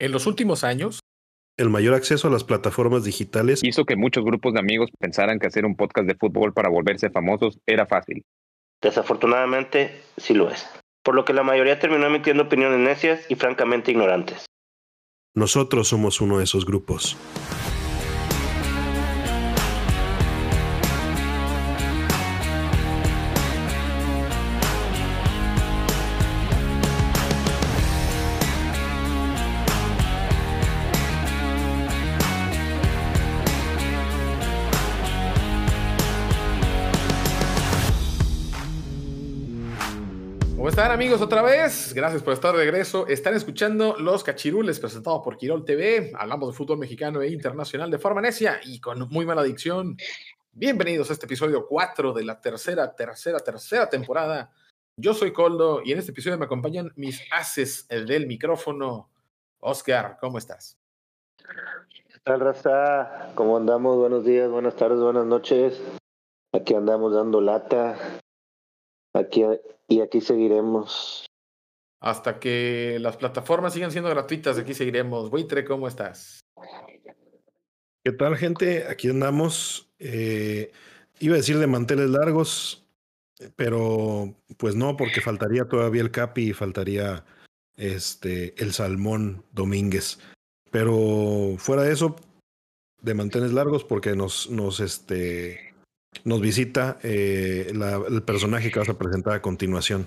En los últimos años, el mayor acceso a las plataformas digitales hizo que muchos grupos de amigos pensaran que hacer un podcast de fútbol para volverse famosos era fácil. Desafortunadamente, sí lo es. Por lo que la mayoría terminó emitiendo opiniones necias y francamente ignorantes. Nosotros somos uno de esos grupos. Amigos otra vez? Gracias por estar de regreso. Están escuchando Los Cachirules presentados por Quirol TV. Hablamos de fútbol mexicano e internacional de forma necia y con muy mala dicción. Bienvenidos a este episodio 4 de la tercera, tercera, tercera temporada. Yo soy Coldo y en este episodio me acompañan mis haces del micrófono. Oscar, ¿cómo estás? ¿Qué tal, Raza? ¿Cómo andamos? Buenos días, buenas tardes, buenas noches. Aquí andamos dando lata. Aquí y aquí seguiremos. Hasta que las plataformas sigan siendo gratuitas, aquí seguiremos. Buitre, ¿cómo estás? ¿Qué tal, gente? Aquí andamos. Eh, iba a decir de manteles largos, pero pues no, porque faltaría todavía el Capi y faltaría este, el Salmón Domínguez. Pero fuera de eso, de manteles largos, porque nos, nos, este, nos visita eh, el personaje que vas a presentar a continuación.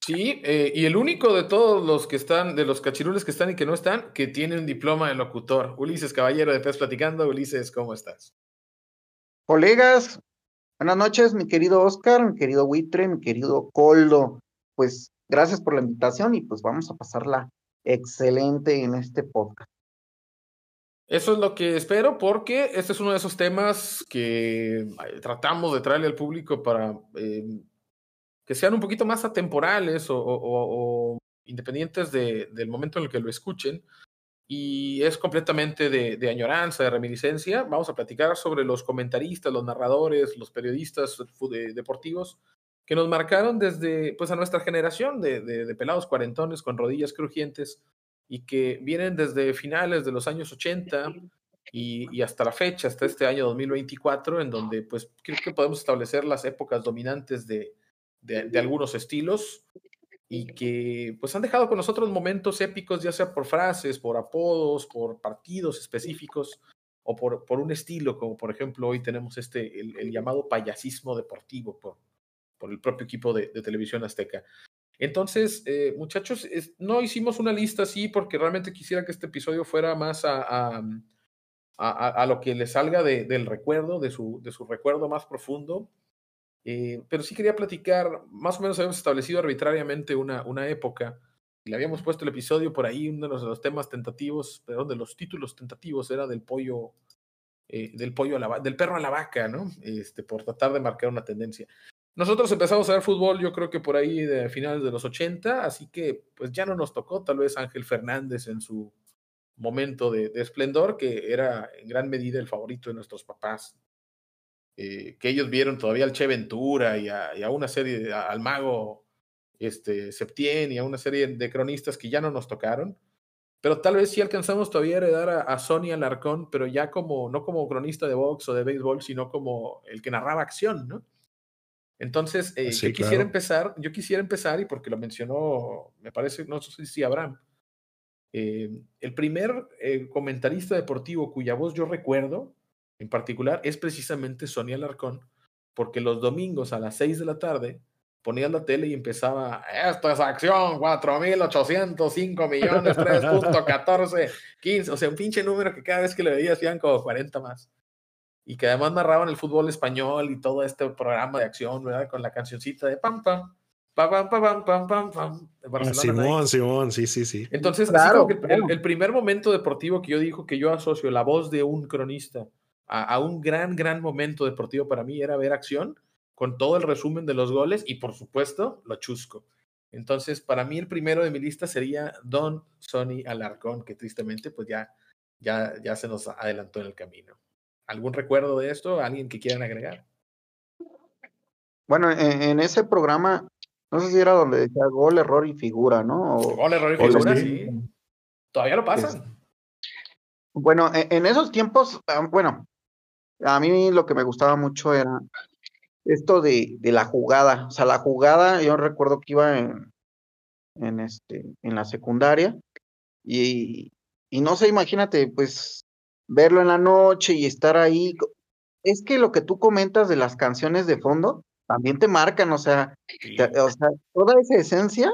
Sí, eh, y el único de todos los que están, de los cachirules que están y que no están, que tiene un diploma de locutor. Ulises Caballero de Pez Platicando. Ulises, ¿cómo estás? Colegas, buenas noches, mi querido Oscar, mi querido Huitre, mi querido Coldo. Pues gracias por la invitación y pues vamos a pasarla excelente en este podcast. Eso es lo que espero porque este es uno de esos temas que eh, tratamos de traerle al público para eh, que sean un poquito más atemporales o, independientes del momento en el que lo escuchen. Y es completamente de, añoranza, de reminiscencia. Vamos a platicar sobre los comentaristas, los narradores, los periodistas deportivos que nos marcaron desde pues, a nuestra generación de pelados cuarentones con rodillas crujientes y que vienen desde finales de los años 80 y, hasta la fecha, hasta este año 2024, en donde pues creo que podemos establecer las épocas dominantes de, de, algunos estilos y que pues han dejado con nosotros momentos épicos, ya sea por frases, por apodos, por partidos específicos o por, por un estilo, como por ejemplo hoy tenemos este, el, llamado payasismo deportivo por, por el propio equipo de, de televisión azteca. Entonces, eh, muchachos, no hicimos una lista así porque realmente quisiera que este episodio fuera más a, a, lo que le salga del recuerdo, de su, de su recuerdo más profundo. Eh, pero sí quería platicar, más o menos habíamos establecido arbitrariamente una, una época y le habíamos puesto el episodio por ahí, uno de los, temas tentativos, perdón, de los títulos tentativos era del pollo, eh, del pollo a la, del perro a la vaca, ¿no? Este, por tratar de marcar una tendencia. Nosotros empezamos a ver fútbol, yo creo que por ahí de finales de los 80, así que pues ya no nos tocó tal vez Ángel Fernández en su momento de, esplendor, que era en gran medida el favorito de nuestros papás, eh, que ellos vieron todavía al Che Ventura y a, una serie, al mago este, Septien y a una serie de cronistas que ya no nos tocaron, pero tal vez sí alcanzamos todavía a heredar a, a Sonia Larcón, pero ya como, no como cronista de box o de béisbol, sino como el que narraba acción, ¿no? Entonces, eh, yo quisiera empezar, yo quisiera empezar, y porque lo mencionó, me parece, no sé si Abraham, eh, el primer eh, comentarista deportivo cuya voz yo recuerdo, en particular, es precisamente Sonia Larcón, porque los domingos a las 6 de la tarde ponía la tele y empezaba, esto es acción, 4.805 millones, 3.14, 15, o sea, un pinche número que cada vez que le veías iban como 40 más y que además narraban el fútbol español y todo este programa de acción, ¿verdad? Con la cancioncita de pam pam. Pam, pam, pam, pam, pam, pam, ah, Simón, Simón, sí, sí, sí. Entonces, claro, el, primer momento deportivo que yo digo que yo asocio la voz de un cronista a, un gran, gran momento deportivo para mí era ver acción con todo el resumen de los goles y, por supuesto, lo chusco. Entonces, para mí el primero de mi lista sería Don Sonny Alarcón, que tristemente pues ya, ya, ya se nos adelantó en el camino. ¿Algún recuerdo de esto? ¿Alguien que quieran agregar? Bueno, en, ese programa, no sé si era donde decía gol, error y figura, ¿no? gol, error y figura, sí. Todavía lo pasan. Bueno, e, en esos tiempos, ah, bueno, a mí lo que me gustaba mucho era esto de, de la jugada. O sea, la jugada, yo recuerdo que iba en, en, este, en la secundaria y, y no sé, imagínate, pues verlo en la noche y estar ahí. Es que lo que tú comentas de las canciones de fondo también te marcan, o sea, o sea toda esa esencia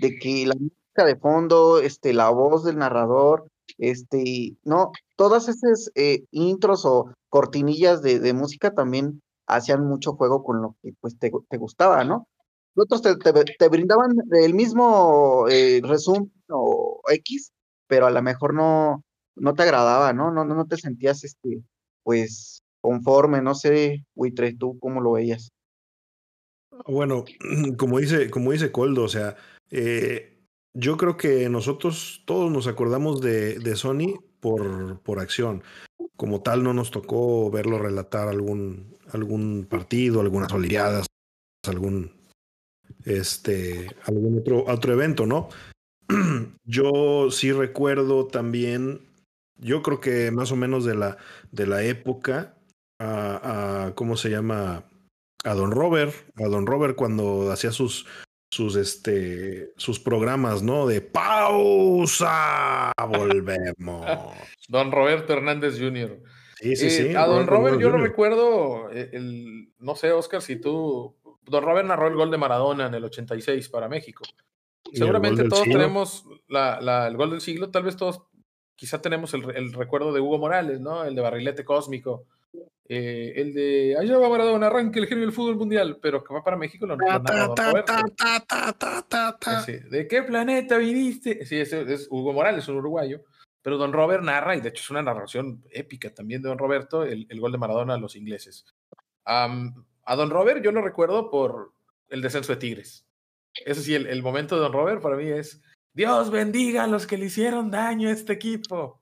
de que la música de fondo, este, la voz del narrador, este, no, todas esas eh, intros o cortinillas de, de, música también hacían mucho juego con lo que pues te, te gustaba, ¿no? Otros te, te, te, brindaban el mismo eh, resumen o X, pero a lo mejor no, no te agradaba, ¿no? No, no te sentías, este, pues, conforme, no sé, Huitre, tú cómo lo veías. Bueno, como dice, como dice Coldo, o sea, eh, yo creo que nosotros todos nos acordamos de, de Sony por, por acción. Como tal, no nos tocó verlo relatar algún, algún partido, algunas olimpiadas, algún, este, algún otro, otro evento, ¿no? Yo sí recuerdo también, yo creo que más o menos de la, de la época, a, a, ¿cómo se llama? A Don Robert, a Don Robert cuando hacía sus, sus, este, sus programas, ¿no? De pausa, volvemos. Don Roberto Hernández Jr. Sí, sí, sí. Eh, a Don Robert, Robert yo lo recuerdo, eh, el, no sé, Oscar, si tú, Don Robert narró el gol de Maradona en el 86 para México. Seguramente todos siglo? tenemos la, la, el gol del siglo, tal vez todos, quizá tenemos el, el, recuerdo de Hugo Morales, ¿no? El de Barrilete Cósmico. Eh, el de allá va Maradona, arranque el genio del fútbol mundial, pero que va para México lo, ¿De qué planeta viniste? Sí, ese es Hugo Morales, un uruguayo. Pero Don Robert narra, y de hecho es una narración épica también de Don Roberto, el, el gol de Maradona a los ingleses. Um, a Don Robert yo lo recuerdo por el descenso de Tigres. Eso sí, el, el, momento de Don Robert para mí es, Dios bendiga a los que le hicieron daño a este equipo.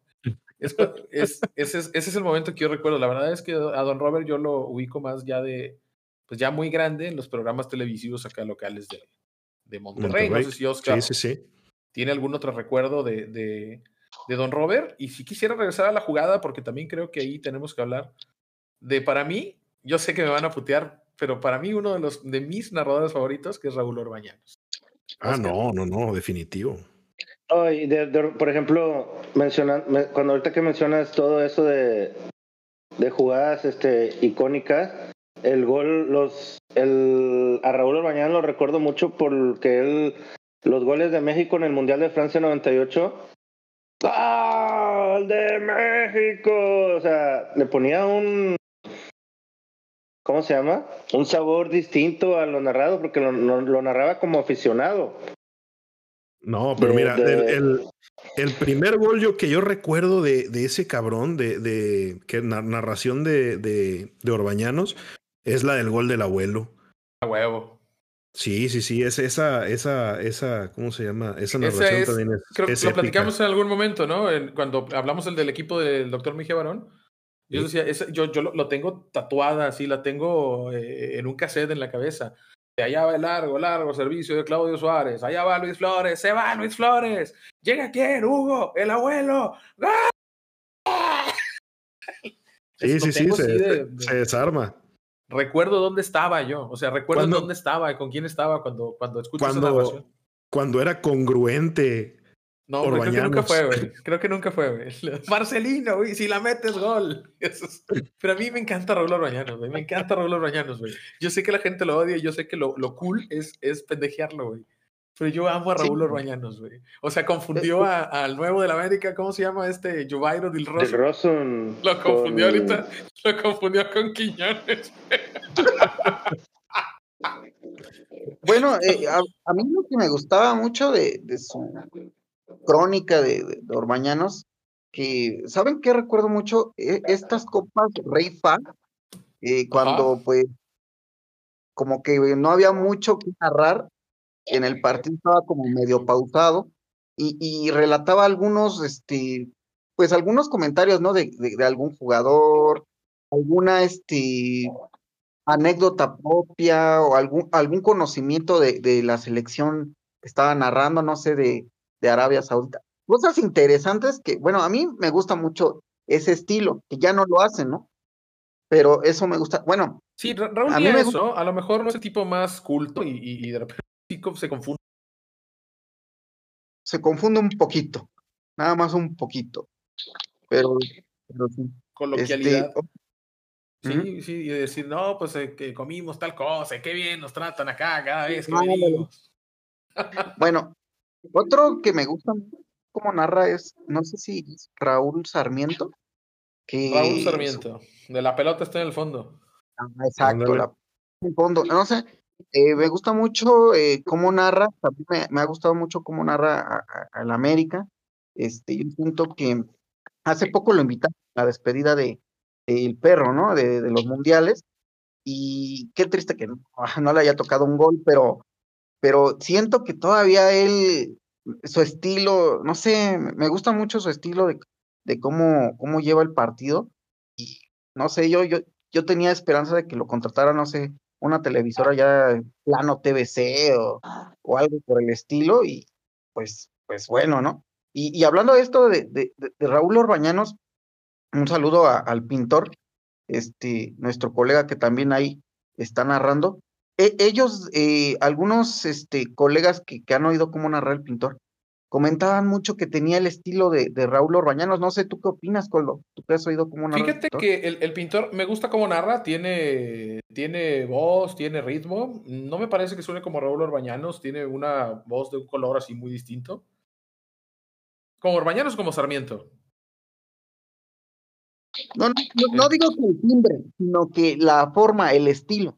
Es, es, ese, es, ese es el momento que yo recuerdo. La verdad es que a Don Robert yo lo ubico más ya de, pues ya muy grande en los programas televisivos acá locales de, de Monterrey. Monterrey. No sé si Oscar sí, sí, sí. tiene algún otro recuerdo de, de, de Don Robert. Y si quisiera regresar a la jugada, porque también creo que ahí tenemos que hablar de, para mí, yo sé que me van a putear, pero para mí uno de los de mis narradores favoritos, que es Raúl Orbañanos. Ah, Oscar. no, no, no, definitivo. Oh, y de, de, por ejemplo, menciona, me, cuando ahorita que mencionas todo eso de, de jugadas este, icónicas, el gol, los, el, a Raúl Orbañanos lo recuerdo mucho porque él, los goles de México en el Mundial de Francia 98, ¡Gol de México! O sea, le ponía un, ¿cómo se llama? Un sabor distinto a lo narrado, porque lo, lo, lo narraba como aficionado. No, pero de, mira, de... El, el, el, primer gol yo, que yo recuerdo de, de ese cabrón, de, de que narración de, de, de Orbañanos, es la del gol del abuelo. A huevo. Sí, sí, sí, es esa, esa, esa, ¿cómo se llama? Esa narración es, también es. Creo que es lo platicamos en algún momento, ¿no? Cuando hablamos el del equipo del doctor Miguel Barón. Yo decía, yo, yo lo, lo, tengo tatuada, así, la tengo eh, en un cassette en la cabeza. Allá va el largo, largo servicio de Claudio Suárez. Allá va Luis Flores. Se va Luis Flores. Llega quién? Hugo, el abuelo. Sí, sí, sí, se, de, de... se, desarma. Recuerdo dónde estaba yo. O sea, recuerdo cuando, dónde estaba, con quién estaba cuando, cuando escucho cuando, esa narración. Cuando era congruente. No, creo que nunca fue, güey. Creo que nunca fue, güey. Marcelino, güey, si la metes, gol. Es... Pero a mí me encanta Raúl Orbañanos, güey. Me encanta Raúl Orbañanos, güey. Yo sé que la gente lo odia y yo sé que lo, lo cool es, es pendejearlo, güey. Pero yo amo a Raúl sí. Orbañanos, güey. O sea, confundió a, al nuevo del América, ¿cómo se llama este? Jovairo del Rosso. Del Rosso lo confundió con... ahorita, lo confundió con Quiñones. bueno, eh, a, a, mí lo que me gustaba mucho de, de su crónica de, de, de, Orbañanos, que, ¿saben qué recuerdo mucho? E, estas copas Rey Fa, eh, cuando Ajá. pues como que no había mucho que narrar, en el partido estaba como medio pausado y, y relataba algunos, este, pues algunos comentarios, ¿no? De, de, de, algún jugador, alguna, este, anécdota propia o algún, algún conocimiento de, de la selección que estaba narrando, no sé, de, de Arabia Saudita. cosas interesantes que, bueno, a mí me gusta mucho ese estilo, que ya no lo hacen, ¿no? Pero eso me gusta. Bueno. Sí, Raúl a mí me eso, a lo mejor no es el tipo más culto y, y, de repente se confunde. Se confunde un poquito, nada más un poquito. Pero, pero sí. Coloquialidad. Este, Sí, sí, y decir, no, pues eh, que comimos tal cosa, qué bien nos tratan acá cada vez que venimos. Bueno, otro que me gusta como narra es, no sé si es Raúl Sarmiento. Que Raúl Sarmiento, de la pelota está en el fondo. Ah, exacto, la, en el fondo. No sé, eh, me gusta mucho eh, cómo narra, me, me, ha gustado mucho cómo narra a, la América. Este, yo siento que hace poco lo invitaron a la despedida de, el perro, ¿no? De, los mundiales. Y qué triste que no, no, le haya tocado un gol, pero, pero siento que todavía él, su estilo, no sé, me gusta mucho su estilo de, de cómo, cómo lleva el partido. Y no sé, yo, yo, yo tenía esperanza de que lo contratara, no sé, una televisora ya plano TVC o, o algo por el estilo. Y pues, pues bueno, ¿no? Y, y hablando de esto de, de, de Raúl Orbañanos, un saludo al pintor, este, nuestro colega que también ahí está narrando. E, ellos, eh, algunos este, colegas que, que, han oído cómo narrar el pintor, comentaban mucho que tenía el estilo de, de Raúl Orbañanos. No sé, ¿tú qué opinas, Coldo? ¿Tú qué has oído cómo narra? Fíjate que el, el, pintor, me gusta cómo narra, tiene, tiene voz, tiene ritmo. No me parece que suene como Raúl Orbañanos, tiene una voz de un color así muy distinto. ¿Como Orbañanos o como Sarmiento? No, no, digo que el timbre, sino que la forma, el estilo.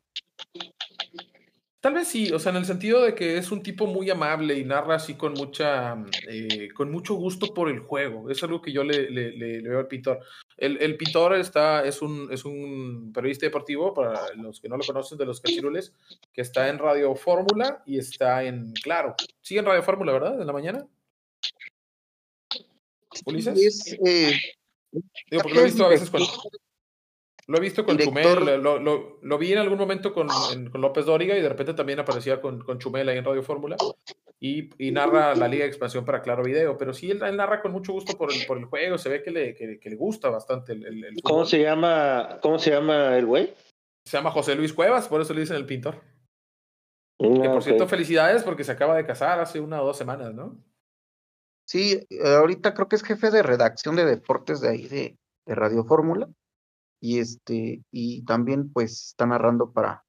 Tal vez sí, o sea, en el sentido de que es un tipo muy amable y narra así con mucha, eh, con mucho gusto por el juego. Es algo que yo le, le, le, veo al pintor. El, el, pintor está, es un, es un periodista deportivo, para los que no lo conocen, de los cachirules, que está en Radio Fórmula y está en Claro. Sigue en Radio Fórmula, ¿verdad? En la mañana. ¿Ulises? eh, Digo, porque lo he visto a veces con. Lo he visto con Chumel, lo, lo, lo, vi en algún momento con, con, López Dóriga y de repente también aparecía con, con Chumel ahí en Radio Fórmula y, y, narra la Liga de Expansión para Claro Video. Pero sí, él, narra con mucho gusto por el, por el juego, se ve que le, que, que le gusta bastante el, el, ¿Cómo se llama, cómo se llama el güey? Se llama José Luis Cuevas, por eso le dicen el pintor. que por cierto, felicidades porque se acaba de casar hace una o dos semanas, ¿no? Sí, ahorita creo que es jefe de redacción de deportes de ahí de, de Radio Fórmula. Y este, y también pues está narrando para,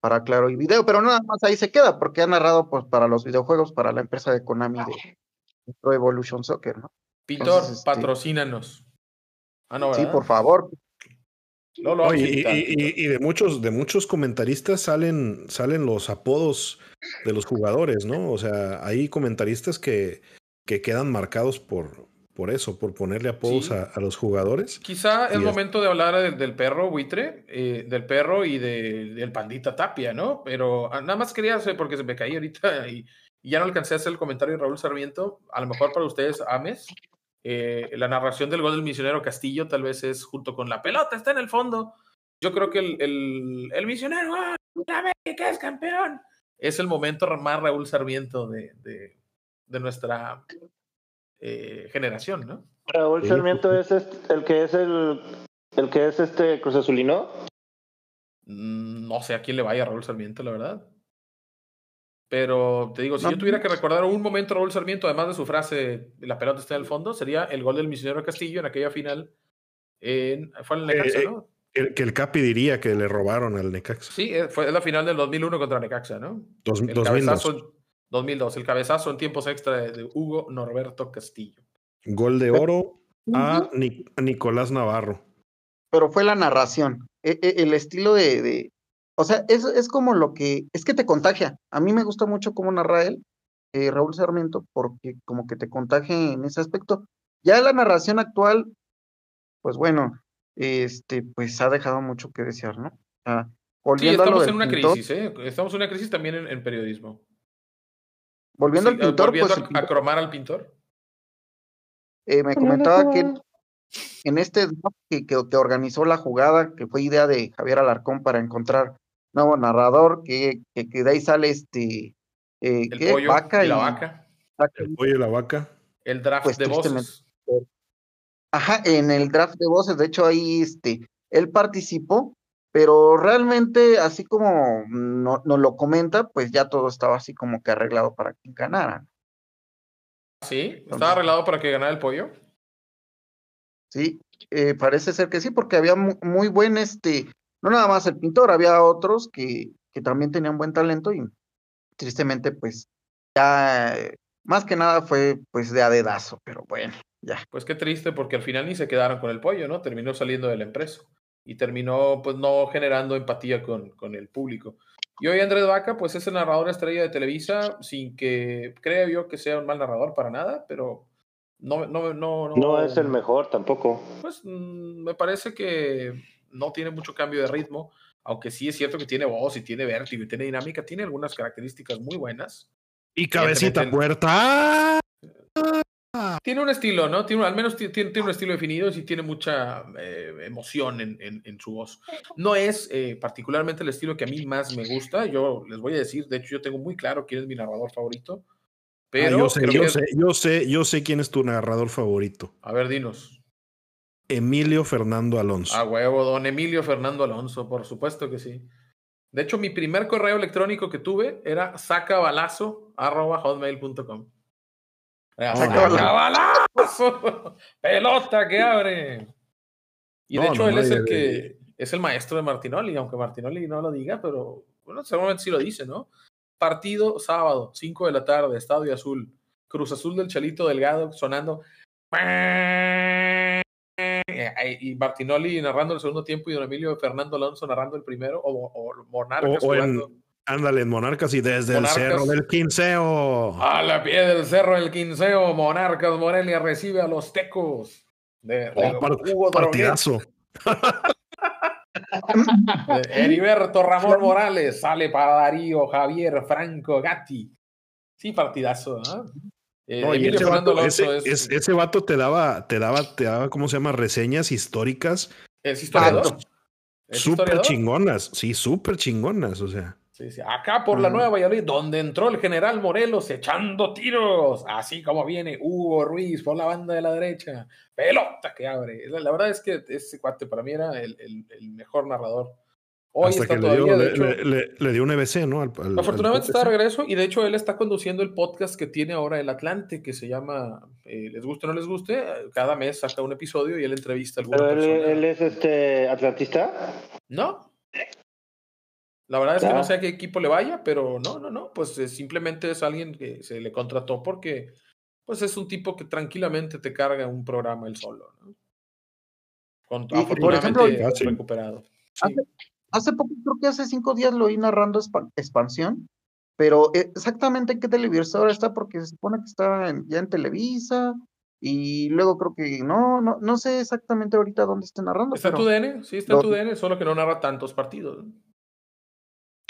para Claro y Video, pero nada más ahí se queda, porque ha narrado pues para los videojuegos, para la empresa de Konami de Pro Evolution Soccer, ¿no? Pintor, este patrocínanos. Ah, no, sí, por favor. No, y, y, y, de muchos, de muchos comentaristas salen, salen los apodos de los jugadores, ¿no? O sea, hay comentaristas que, que quedan marcados por, por eso, por ponerle apodos a, a, los jugadores. Quizá es momento de hablar del, del perro buitre, eh, del perro y de, del pandita Tapia, ¿no? Pero ah, nada más quería hacer, porque se me caí ahorita y, y, ya no alcancé a hacer el comentario de Raúl Sarmiento, a lo mejor para ustedes, Ames, eh, la narración del gol del misionero Castillo tal vez es junto con la pelota, está en el fondo. Yo creo que el, el, el misionero, ¡ah, que es campeón! Es el momento más Raúl Sarmiento de, de de nuestra eh, generación, ¿no? Raúl Sarmiento es este, el que es el, el que es este Cruz Azulino. Mm, no sé a quién le vaya a Raúl Sarmiento, la verdad. Pero te digo, si yo tuviera que recordar un momento Raúl Sarmiento, además de su frase, la pelota está en el fondo, sería el gol del misionero Castillo en aquella final. En, fue en el Necaxa, eh, eh, ¿no? que el Capi diría que le robaron al Necaxa. Sí, fue la final del 2001 contra Necaxa, ¿no? Dos, el 2002. 2002, el cabezazo en tiempos extra de, de Hugo Norberto Castillo. Gol de oro a, Ni, a, Nicolás Navarro. Pero fue la narración, e, e, el estilo de, de, o sea, es, es como lo que, es que te contagia. A mí me gusta mucho cómo narra él, eh, Raúl Sarmiento, porque como que te contagia en ese aspecto. Ya la narración actual, pues bueno, este, pues ha dejado mucho que desear, ¿no? Ah, sí, estamos en una pintor, crisis, ¿eh? Estamos en una crisis también en, en periodismo. Volviendo al pintor. Volviendo pues, a, pintor, a, cromar al pintor. Eh, me comentaba que en este que, que, que, organizó la jugada, que fue idea de Javier Alarcón para encontrar nuevo narrador, que, que, de ahí sale este. Eh, el ¿qué? pollo vaca y la vaca. El pollo y la vaca. El draft Pues, de voces. Ajá, en el draft de voces, de hecho ahí este, él participó, pero realmente así como no- nos lo comenta, pues ya todo estaba así como que arreglado para que ganara. Sí, estaba arreglado para que ganara el pollo. Sí, eh, parece ser que sí, porque había mu- muy buen, este, no nada más el pintor, había otros que, que también tenían buen talento y tristemente pues ya, eh, más que nada fue pues de a dedazo, pero bueno, ya. Pues qué triste, porque al final ni se quedaron con el pollo, ¿no? Terminó saliendo de la empresa y terminó, pues, no generando empatía con, con el público. Y hoy Andrés Vaca, pues, es el narrador estrella de Televisa, sin que creo yo que sea un mal narrador para nada, pero no, no, no, no. No es el mejor tampoco. Pues mm, me parece que no tiene mucho cambio de ritmo, aunque sí es cierto que tiene voz y tiene vértigo y tiene dinámica, tiene algunas características muy buenas. Y cabecita puerta. Tiene un estilo, ¿no? Tiene, al menos ti- tiene, tiene un estilo definido y tiene mucha eh, emoción en, en- en su voz. No es eh, particularmente el estilo que a mí más me gusta. Yo les voy a decir, de hecho, yo tengo muy claro quién es mi narrador favorito. Pero Ah, yo sé, yo que- sé, yo sé, yo sé quién es tu narrador favorito. A ver, dinos. Emilio Fernando Alonso. A huevo, don Emilio Fernando Alonso, por supuesto que sí. De hecho, mi primer correo electrónico que tuve era sacabalazo.hotmail.com. Era, ¡Sacabalazo! ¡Pelota que abre! Y de No, hecho, no, él no, es el que es el maestro de Martinoli, aunque Martinoli no lo diga, pero bueno, seguramente sí lo dice, ¿no? Partido sábado, 5 de la tarde, Estadio Azul. Cruz Azul del Chalito Delgado sonando. Y Martinoli narrando el segundo tiempo y don Emilio Fernando Alonso narrando el primero, o, o Monarcas O- o en- jugando Ándale, Monarcas y desde Monarcas. el cerro del Quinceo. a la pie del cerro del Quinceo. Monarcas Morelia recibe a los tecos. De, de Oh, Hugo partidazo. Heriberto Ramón Morales sale para Darío Javier Franco Gatti. Sí, partidazo. ¿ah? Eh, No, ese vato, ese, es, es- ese vato te daba, te daba, te daba, ¿cómo se llama? Reseñas históricas es historiador. ¿Es súper chingonas. Sí, súper chingonas, o sea. Sí, sí. Acá por la. Nueva Valladolid, donde entró el general Morelos echando tiros, así como viene Hugo Ruiz por la banda de la derecha. Pelota que abre. La, la verdad es que ese cuate para mí era el, el- el mejor narrador. Hoy hasta está que le todavía, dio, de le, hecho, le- le- le dio un EBC, ¿no? Al- al- afortunadamente al está de regreso y de hecho él está conduciendo el podcast que tiene ahora el Atlante, que se llama eh, Les guste o no les guste. Cada mes saca un episodio y él entrevista a alguna Pero él, persona. él es este atlantista. No. La verdad es que no sé a qué equipo le vaya, pero no, no, no, pues eh, simplemente es alguien que se le contrató porque pues es un tipo que tranquilamente te carga un programa él solo, ¿no? Con, Y- por afortunadamente ejemplo- recuperado. Sí. Hace, hace poco, creo que hace cinco días lo oí narrando Expa- Expansión, pero eh, exactamente en qué televisor está, porque se supone que está en- ya en Televisa, y luego creo que no, no, no sé exactamente ahorita dónde está narrando. ¿Está en tu DN? Sí, está en tu DN, solo que no narra tantos partidos. ¿no?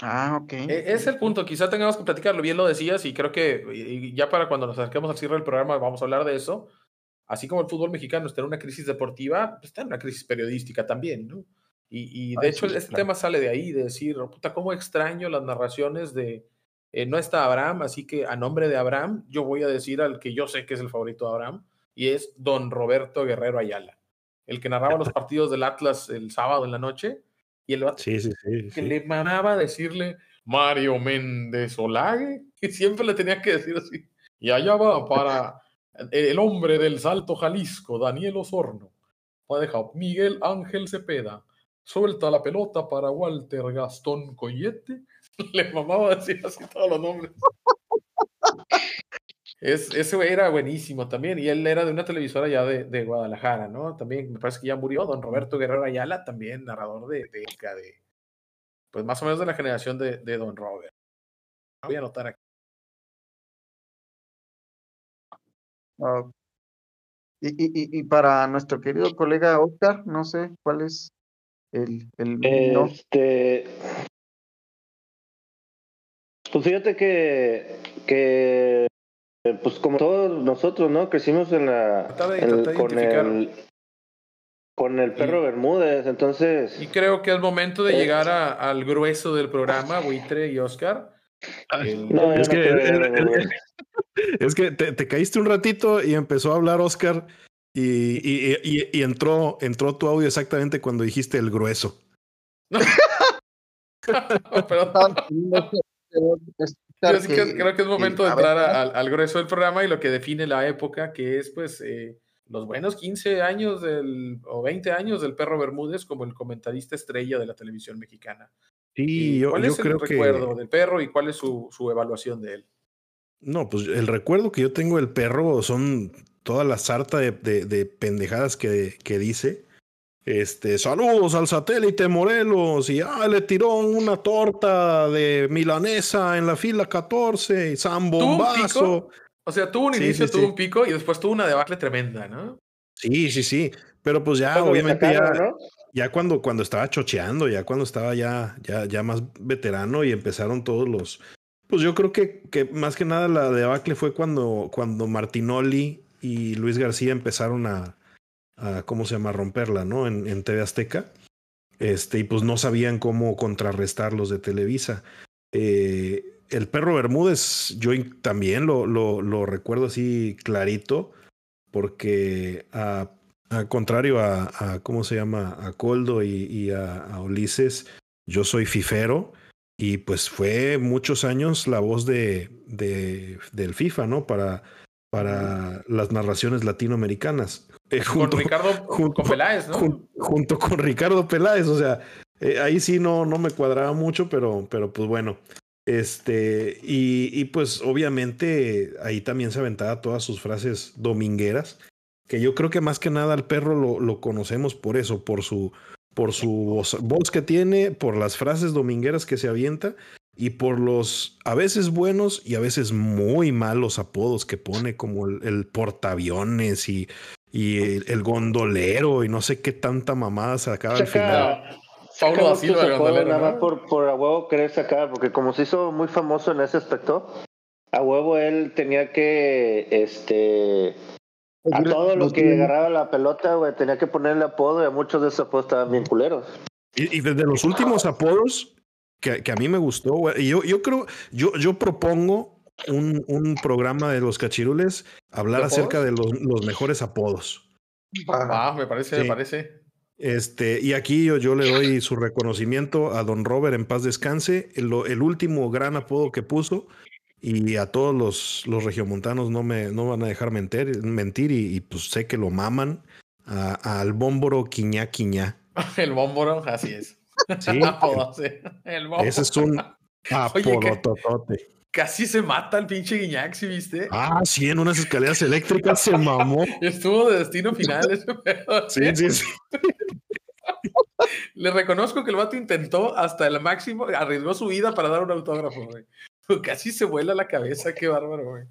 Ah, ok. E- Es el punto, quizá tengamos que platicarlo, bien lo decías, y creo que ya para cuando nos acerquemos al cierre del programa vamos a hablar de eso. Así como el fútbol mexicano está en una crisis deportiva, pues está en una crisis periodística también, ¿no? Y, y de hecho, sí, este claro. tema sale de ahí, de decir, "Oh, puta, cómo extraño las narraciones de. eh, no está Abraham, así que a nombre de Abraham, yo voy a decir al que yo sé que es el favorito de Abraham, y es don Roberto Guerrero Ayala, el que narraba los partidos del Atlas el sábado en la noche, y el vato Sí, sí, sí. que le mamaba decirle Mario Méndez Olague, que siempre le tenía que decir así. Y allá va para el hombre del Salto Jalisco, Daniel Osorno. Ha dejado Miguel Ángel Cepeda. Suelta la pelota para Walter Gastón Coyete. Le mamaba decir así todos los nombres. Es, ese güey era buenísimo también, y él era de una televisora ya de, de Guadalajara, ¿no? También me parece que ya murió, don Roberto Guerrero Ayala, también narrador de, de, de, pues más o menos de la generación de, de Don Robert. Voy a anotar aquí. Y, y, y- y para nuestro querido colega Oscar, no sé cuál es el, el no. Este. Pues fíjate que. que pues como todos nosotros, ¿no? Crecimos en la. De- con identificar. el. Con el perro Bermúdez, entonces. Y creo que es momento de Eh. llegar a- al grueso del programa, Buitre y Oscar. No, Es no que, creo, el- el- güey. el- es que te, te caíste un ratito y empezó a hablar Oscar y, y- y- y entró, entró tu audio exactamente cuando dijiste el grueso. Perdón. Yo sí que creo que es momento de entrar a- al, al grueso del programa y lo que define la época, que es pues eh, los buenos 15 años del, o 20 años del perro Bermúdez como el comentarista estrella de la televisión mexicana. Sí, ¿Y yo, ¿Cuál yo es el creo que. recuerdo del perro y cuál es su, su evaluación de él? No, pues el recuerdo que yo tengo del perro son toda la sarta de, de- de pendejadas que, que dice. Este, saludos al satélite Morelos y ah, le tiró una torta de milanesa en la fila 14 y San ¿Tuvo un Bombazo. pico? O sea, tuvo un Sí, inicio, sí, tuvo sí. un pico y después tuvo una debacle tremenda, ¿no? Sí, sí, sí. Pero pues ya, obviamente, sacaron, ya, ¿no? ya cuando, cuando estaba chocheando, ya cuando estaba ya, ya, ya más veterano y empezaron todos los. Pues yo creo que, que más que nada la debacle fue cuando, cuando Martinoli y Luis García empezaron a, a ¿cómo se llama? Romperla, ¿no? En, en TV Azteca. Este, y pues no sabían cómo contrarrestar los de Televisa. Eh, el perro Bermúdez, yo también lo, lo, recuerdo así clarito, porque a, contrario a, ¿cómo se llama? A Coldo y, y a, a Ulises, yo soy fifero y pues fue muchos años la voz de, de del FIFA, ¿no? Para, para las narraciones latinoamericanas. Eh, Con junto- Ricardo, junto- con Peláez, ¿no? jun- junto con Ricardo Peláez, o sea, eh, ahí sí no, no me cuadraba mucho, pero, pero pues bueno. Este, y, y pues obviamente ahí también se aventaba todas sus frases domingueras, que yo creo que más que nada al perro lo, lo conocemos por eso, por su, por su voz, voz que tiene, por las frases domingueras que se avienta y por los a veces buenos y a veces muy malos apodos que pone, como el, el portaaviones y, y el, el gondolero y no sé qué tanta mamada sacaba al final. Paulo da Silva, muchos el apodos gondolero, nada más ¿no? por, por a huevo querer sacar, porque como se hizo muy famoso en ese aspecto, a huevo él tenía que, este, a todo lo que agarraba la pelota, güey, tenía que ponerle apodo y a muchos de esos apodos estaban bien culeros. Y, y desde los últimos apodos que, que a mí me gustó, güey, y yo, yo creo, yo, yo propongo un, un programa de los cachirules hablar ¿De acerca de los, los mejores apodos. Ah, me parece, me parece. Este, y aquí yo, yo le doy su reconocimiento a don Robert en paz descanse, el, el último gran apodo que puso, y a todos los, los regiomontanos no me no van a dejar mentir, mentir y, y, pues sé que lo maman, a- al bómboro quiñá quiñá. El bómboro, así es. Sí, Apodo, sí. El bómboro. ese es un apodototote. Casi se mata el pinche Guiñac, ¿sí viste? Ah, sí, en unas escaleras eléctricas se mamó. Estuvo de destino final ese pedo. Sí, sí, sí. Le reconozco que el vato intentó hasta el máximo, arriesgó su vida para dar un autógrafo, güey. Casi se vuela la cabeza, qué bárbaro, güey.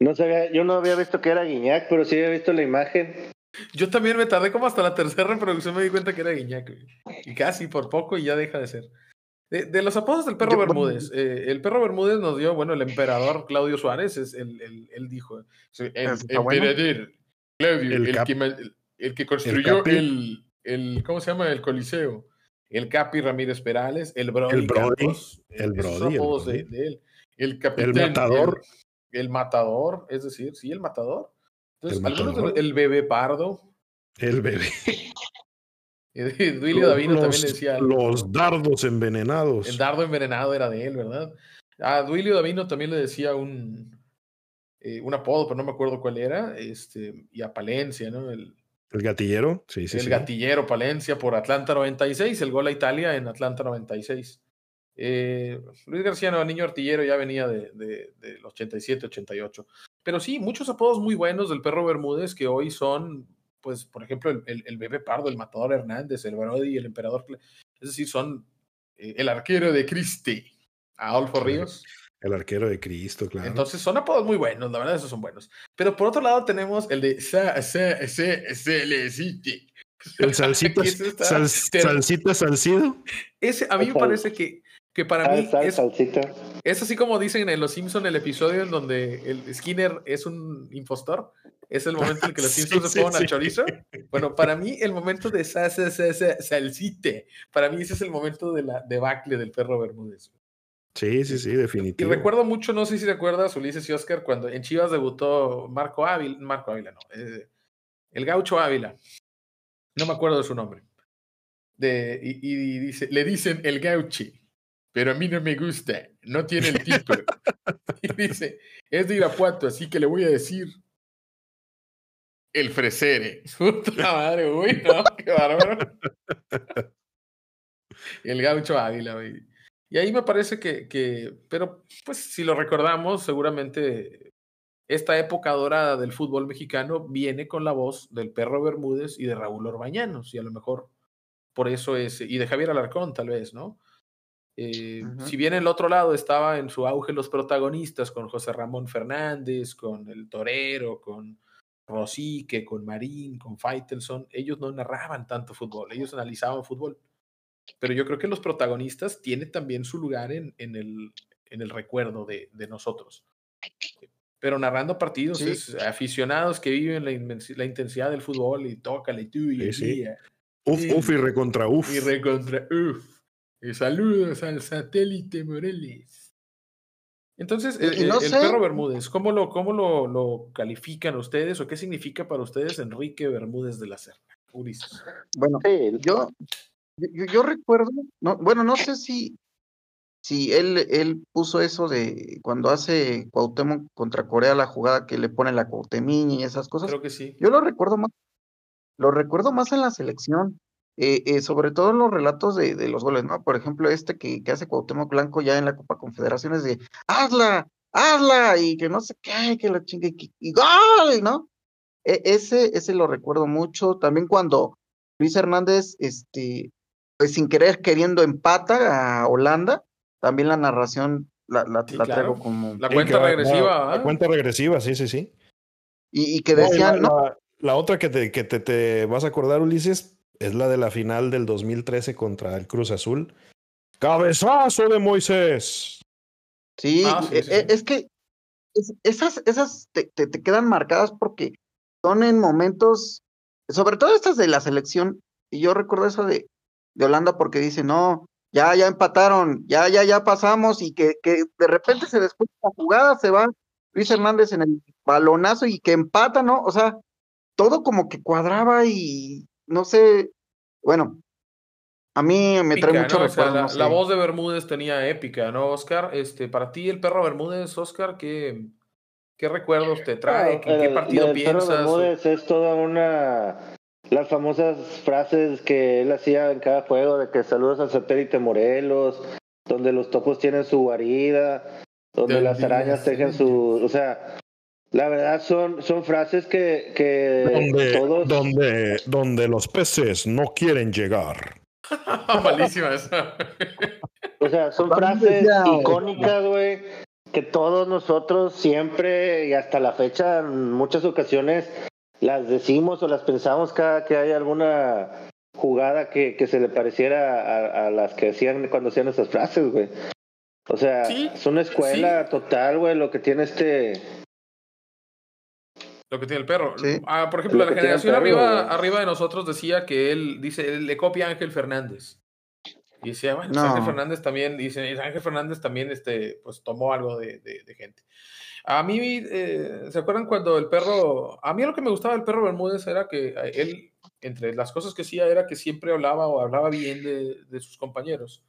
No sabía, yo no había visto que era Guiñac, pero sí había visto la imagen. Yo también me tardé como hasta la tercera reproducción, me di cuenta que era Guiñac. Y casi por poco y ya deja de ser. De, de los apodos del perro Yo- Bermúdez, eh, el perro Bermúdez nos dio, bueno, el emperador Claudio Suárez, es el, el- él dijo, bueno. Claudio, El el, cap- que, el- el que construyó el, el, ¿cómo se llama? El Coliseo. El Capi Ramírez Perales, el Brody, El Brody, Campos, el Brody, el apodos de, Brody. de él. El capitán. Matador. El, el matador, es decir, sí, el matador. Entonces, El algunos de el bebé pardo, El bebé. Duilio Davino también Los- le decía Los dardos envenenados. El dardo envenenado era de él, ¿verdad? A Duilio Davino también le decía un, eh, un apodo, pero no me acuerdo cuál era. Este, y a Palencia, ¿no? El, El gatillero. Sí, sí, el sí. gatillero Palencia por Atlanta 96, el gol a Italia en Atlanta 96. Eh, Luis García no, niño artillero, ya venía de, de, del 87, 88. Pero sí, muchos apodos muy buenos del perro Bermúdez que hoy son, pues, por ejemplo, el, el, el bebé pardo, el matador Hernández, el Brody, el emperador. Es decir, son eh, el arquero de Cristi, Adolfo Ríos. El arquero de Cristo, claro. Entonces son apodos muy buenos, la verdad, esos son buenos. Pero por otro lado tenemos el de sa, sa, sa, Celecite. el salsita, sal- salcido. Ese a mí me parece que, que para Sal, mí sal, es, salsita. es así como dicen en Los Simpson el episodio en donde el Skinner es un impostor. Es el momento en que los Simpsons sí, se pongan sí. al chorizo. Bueno, para mí el momento de sa, sa, sa, sa, salsite, para mí ese es el momento de la debacle del perro Bermúdez. Sí, sí, sí, Y definitivo. recuerdo mucho, no sé si te acuerdas, Ulises y Oscar, cuando en Chivas debutó Marco Ávila, Marco Ávila, no, eh, el gaucho Ávila, no me acuerdo de su nombre. De, y, y dice, le dicen el gauchi, pero a mí no me gusta, no tiene el tipo. y dice, es de Irapuato, así que le voy a decir el fresere. Puta madre, uy, no, qué bárbaro. El gaucho Ávila, güey. Y ahí me parece que, que, pero pues si lo recordamos, seguramente esta época dorada del fútbol mexicano viene con la voz del Perro Bermúdez y de Raúl Orbañanos, y a lo mejor por eso es, y de Javier Alarcón tal vez, ¿no? Eh. Si bien en el otro lado estaba en su auge los protagonistas con José Ramón Fernández, con el Torero, con Rosique, con Marín, con Faitelson, ellos no narraban tanto fútbol, ellos analizaban fútbol. Pero yo creo que los protagonistas tienen también su lugar en, en, el, en el recuerdo de, de nosotros. Pero narrando partidos Sí. es aficionados que viven la, intensidad del fútbol y tócale tú y Sí, sí. guía, Uf, uf y recontra uf. y recontra uf. Y saludos al satélite Moreles. Entonces, y no el sé- perro Bermúdez, ¿cómo, lo, cómo lo, lo califican ustedes o qué significa para ustedes Enrique Bermúdez de la Serna? Ulises. Bueno, yo, yo, yo recuerdo, no, bueno, no sé si, si él, él puso eso de cuando hace Cuauhtémoc contra Corea la jugada que le pone la Cuauhtemiña y esas cosas. Creo que sí. Yo lo recuerdo más, lo recuerdo más en la selección, eh, eh, sobre todo en los relatos de, de los goles, ¿no? Por ejemplo, este que, que hace Cuauhtémoc Blanco ya en la Copa Confederaciones de hazla, hazla, y que no sé qué, que la chingue, y, y gol, ¿no? E- ese, ese lo recuerdo mucho. También cuando Luis Hernández, este, pues sin querer queriendo empata a Holanda, también la narración la, la, Sí, la claro. traigo como. La cuenta regresiva, La, ¿ah? cuenta regresiva, sí, sí, sí. Y, y que decían, la, ¿no? la- la otra que, te, que te, te vas a acordar, Ulises, es la de la final del 2013 contra el Cruz Azul. ¡Cabezazo de Moisés! Sí, Ah, sí, e- sí, e- es que es- esas, esas te, te- te quedan marcadas porque son en momentos, sobre todo estas de la selección, y yo recuerdo eso de, de Holanda porque dice, no, ya, ya empataron, ya, ya, ya pasamos, y que, que de repente se después la jugada, se va Luis Hernández en el balonazo y que empata, ¿no? O sea, todo como que cuadraba y no sé, bueno, a mí me trae mucho ¿no? O sea, recuerdo, la, no sé. la voz de Bermúdez tenía épica, ¿no, Oscar? Este, para ti, el perro Bermúdez, Oscar, ¿qué, qué recuerdos te trae? ¿Qué, qué El- partido del Perro piensas? Bermúdez es toda una. Las famosas frases que él hacía en cada juego de que saludos al satélite Morelos, donde los topos tienen su guarida, donde las arañas tejen su. O sea, la verdad son, son frases que, que Donde, todos. donde, donde los peces no quieren llegar. Malísima esa. O sea, son frases icónicas, güey, que todos nosotros siempre y hasta la fecha, en muchas ocasiones, las decimos o las pensamos cada que hay alguna jugada que, que se le pareciera a, a las que hacían cuando hacían esas frases, güey. O sea, Sí, es una escuela total, güey, lo que tiene este... Lo que tiene el perro. Sí. Ah, por ejemplo, Lo la generación perro, arriba, güey. arriba de nosotros decía que él, dice, él le copia a Ángel Fernández. Y decía, bueno, pues No. Ángel Fernández también, dice, Ángel Fernández también, este, pues tomó algo de, de- de gente. A mí, eh, ¿se acuerdan cuando el perro, a mí lo que me gustaba del perro Bermúdez era que eh, él, entre las cosas que hacía, era que siempre hablaba o hablaba bien de, de sus compañeros.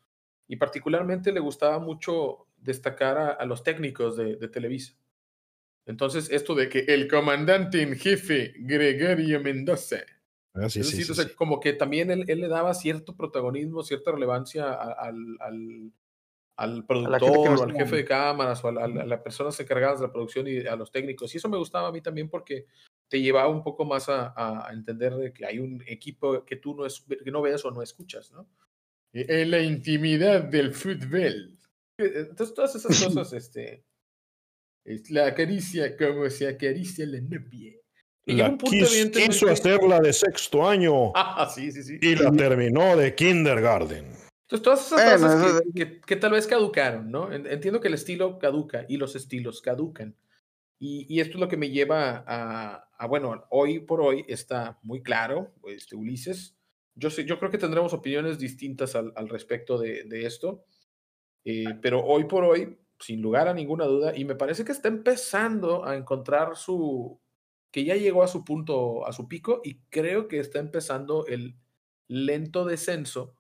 Y particularmente le gustaba mucho destacar a, a los técnicos de, de Televisa. Entonces, esto de que el comandante en jefe, Gregorio Mendoza, Ah, sí, es sí, decir, sí, o sea, sí. como que también él, él le daba cierto protagonismo, cierta relevancia al, al, al productor o al jefe de cámaras o a, a la- a las personas encargadas de la producción y a los técnicos. Y eso me gustaba a mí también porque te llevaba un poco más a, a- a entender de que hay un equipo que tú no, es, que no ves o no escuchas, ¿no? En la intimidad del fútbol. Entonces, todas esas cosas, este, es la acaricia como se acaricia la novia. Y La un punto, quis- evidentemente- quiso hacerla de sexto año Ah, sí, sí, sí. y la terminó de kindergarten. Entonces, todas esas Bueno, eso que, que- que tal vez caducaron, ¿no? En- Entiendo que el estilo caduca y los estilos caducan. Y, y esto es lo que me lleva a, a, bueno, hoy por hoy está muy claro, este, Ulises. Yo, sé, yo creo que tendremos opiniones distintas al, al respecto de, de esto. Eh, pero hoy por hoy, sin lugar a ninguna duda, y me parece que está empezando a encontrar su, que ya llegó a su punto, a su pico, y creo que está empezando el lento descenso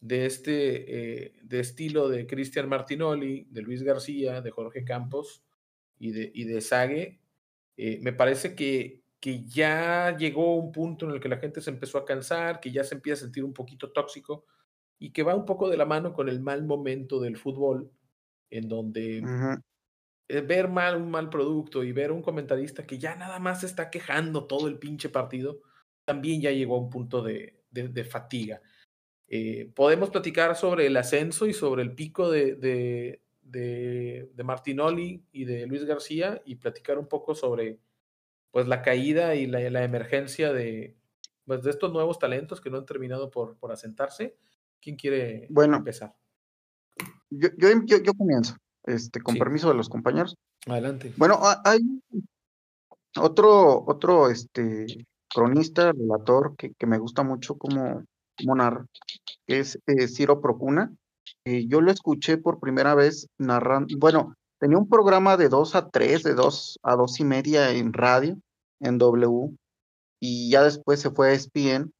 de este eh, de estilo de Cristian Martinoli, de Luis García, de Jorge Campos y de, y de. Eh, me parece que, que ya llegó un punto en el que la gente se empezó a cansar, que ya se empieza a sentir un poquito tóxico y que va un poco de la mano con el mal momento del fútbol, en donde eh, ver mal un mal producto y ver un comentarista que ya nada más está quejando todo el pinche partido, también ya llegó a un punto de, de, fatiga. Eh, podemos platicar sobre el ascenso y sobre el pico de, de, de, Martinoli y de Luis García y platicar un poco sobre pues, la caída y la, la emergencia de, pues, de estos nuevos talentos que no han terminado por, por asentarse. ¿Quién quiere bueno, empezar? Yo, yo, yo, comienzo, este, con permiso de los compañeros. Adelante. Bueno, hay otro, otro este, cronista, relator, que, que me gusta mucho como, como narra, que es eh, Ciro Procuna. Eh, yo lo escuché por primera vez narrando, bueno, tenía un programa de 2 a 3, de 2 a 2 y media en radio, en W, y ya después se fue a ESPN,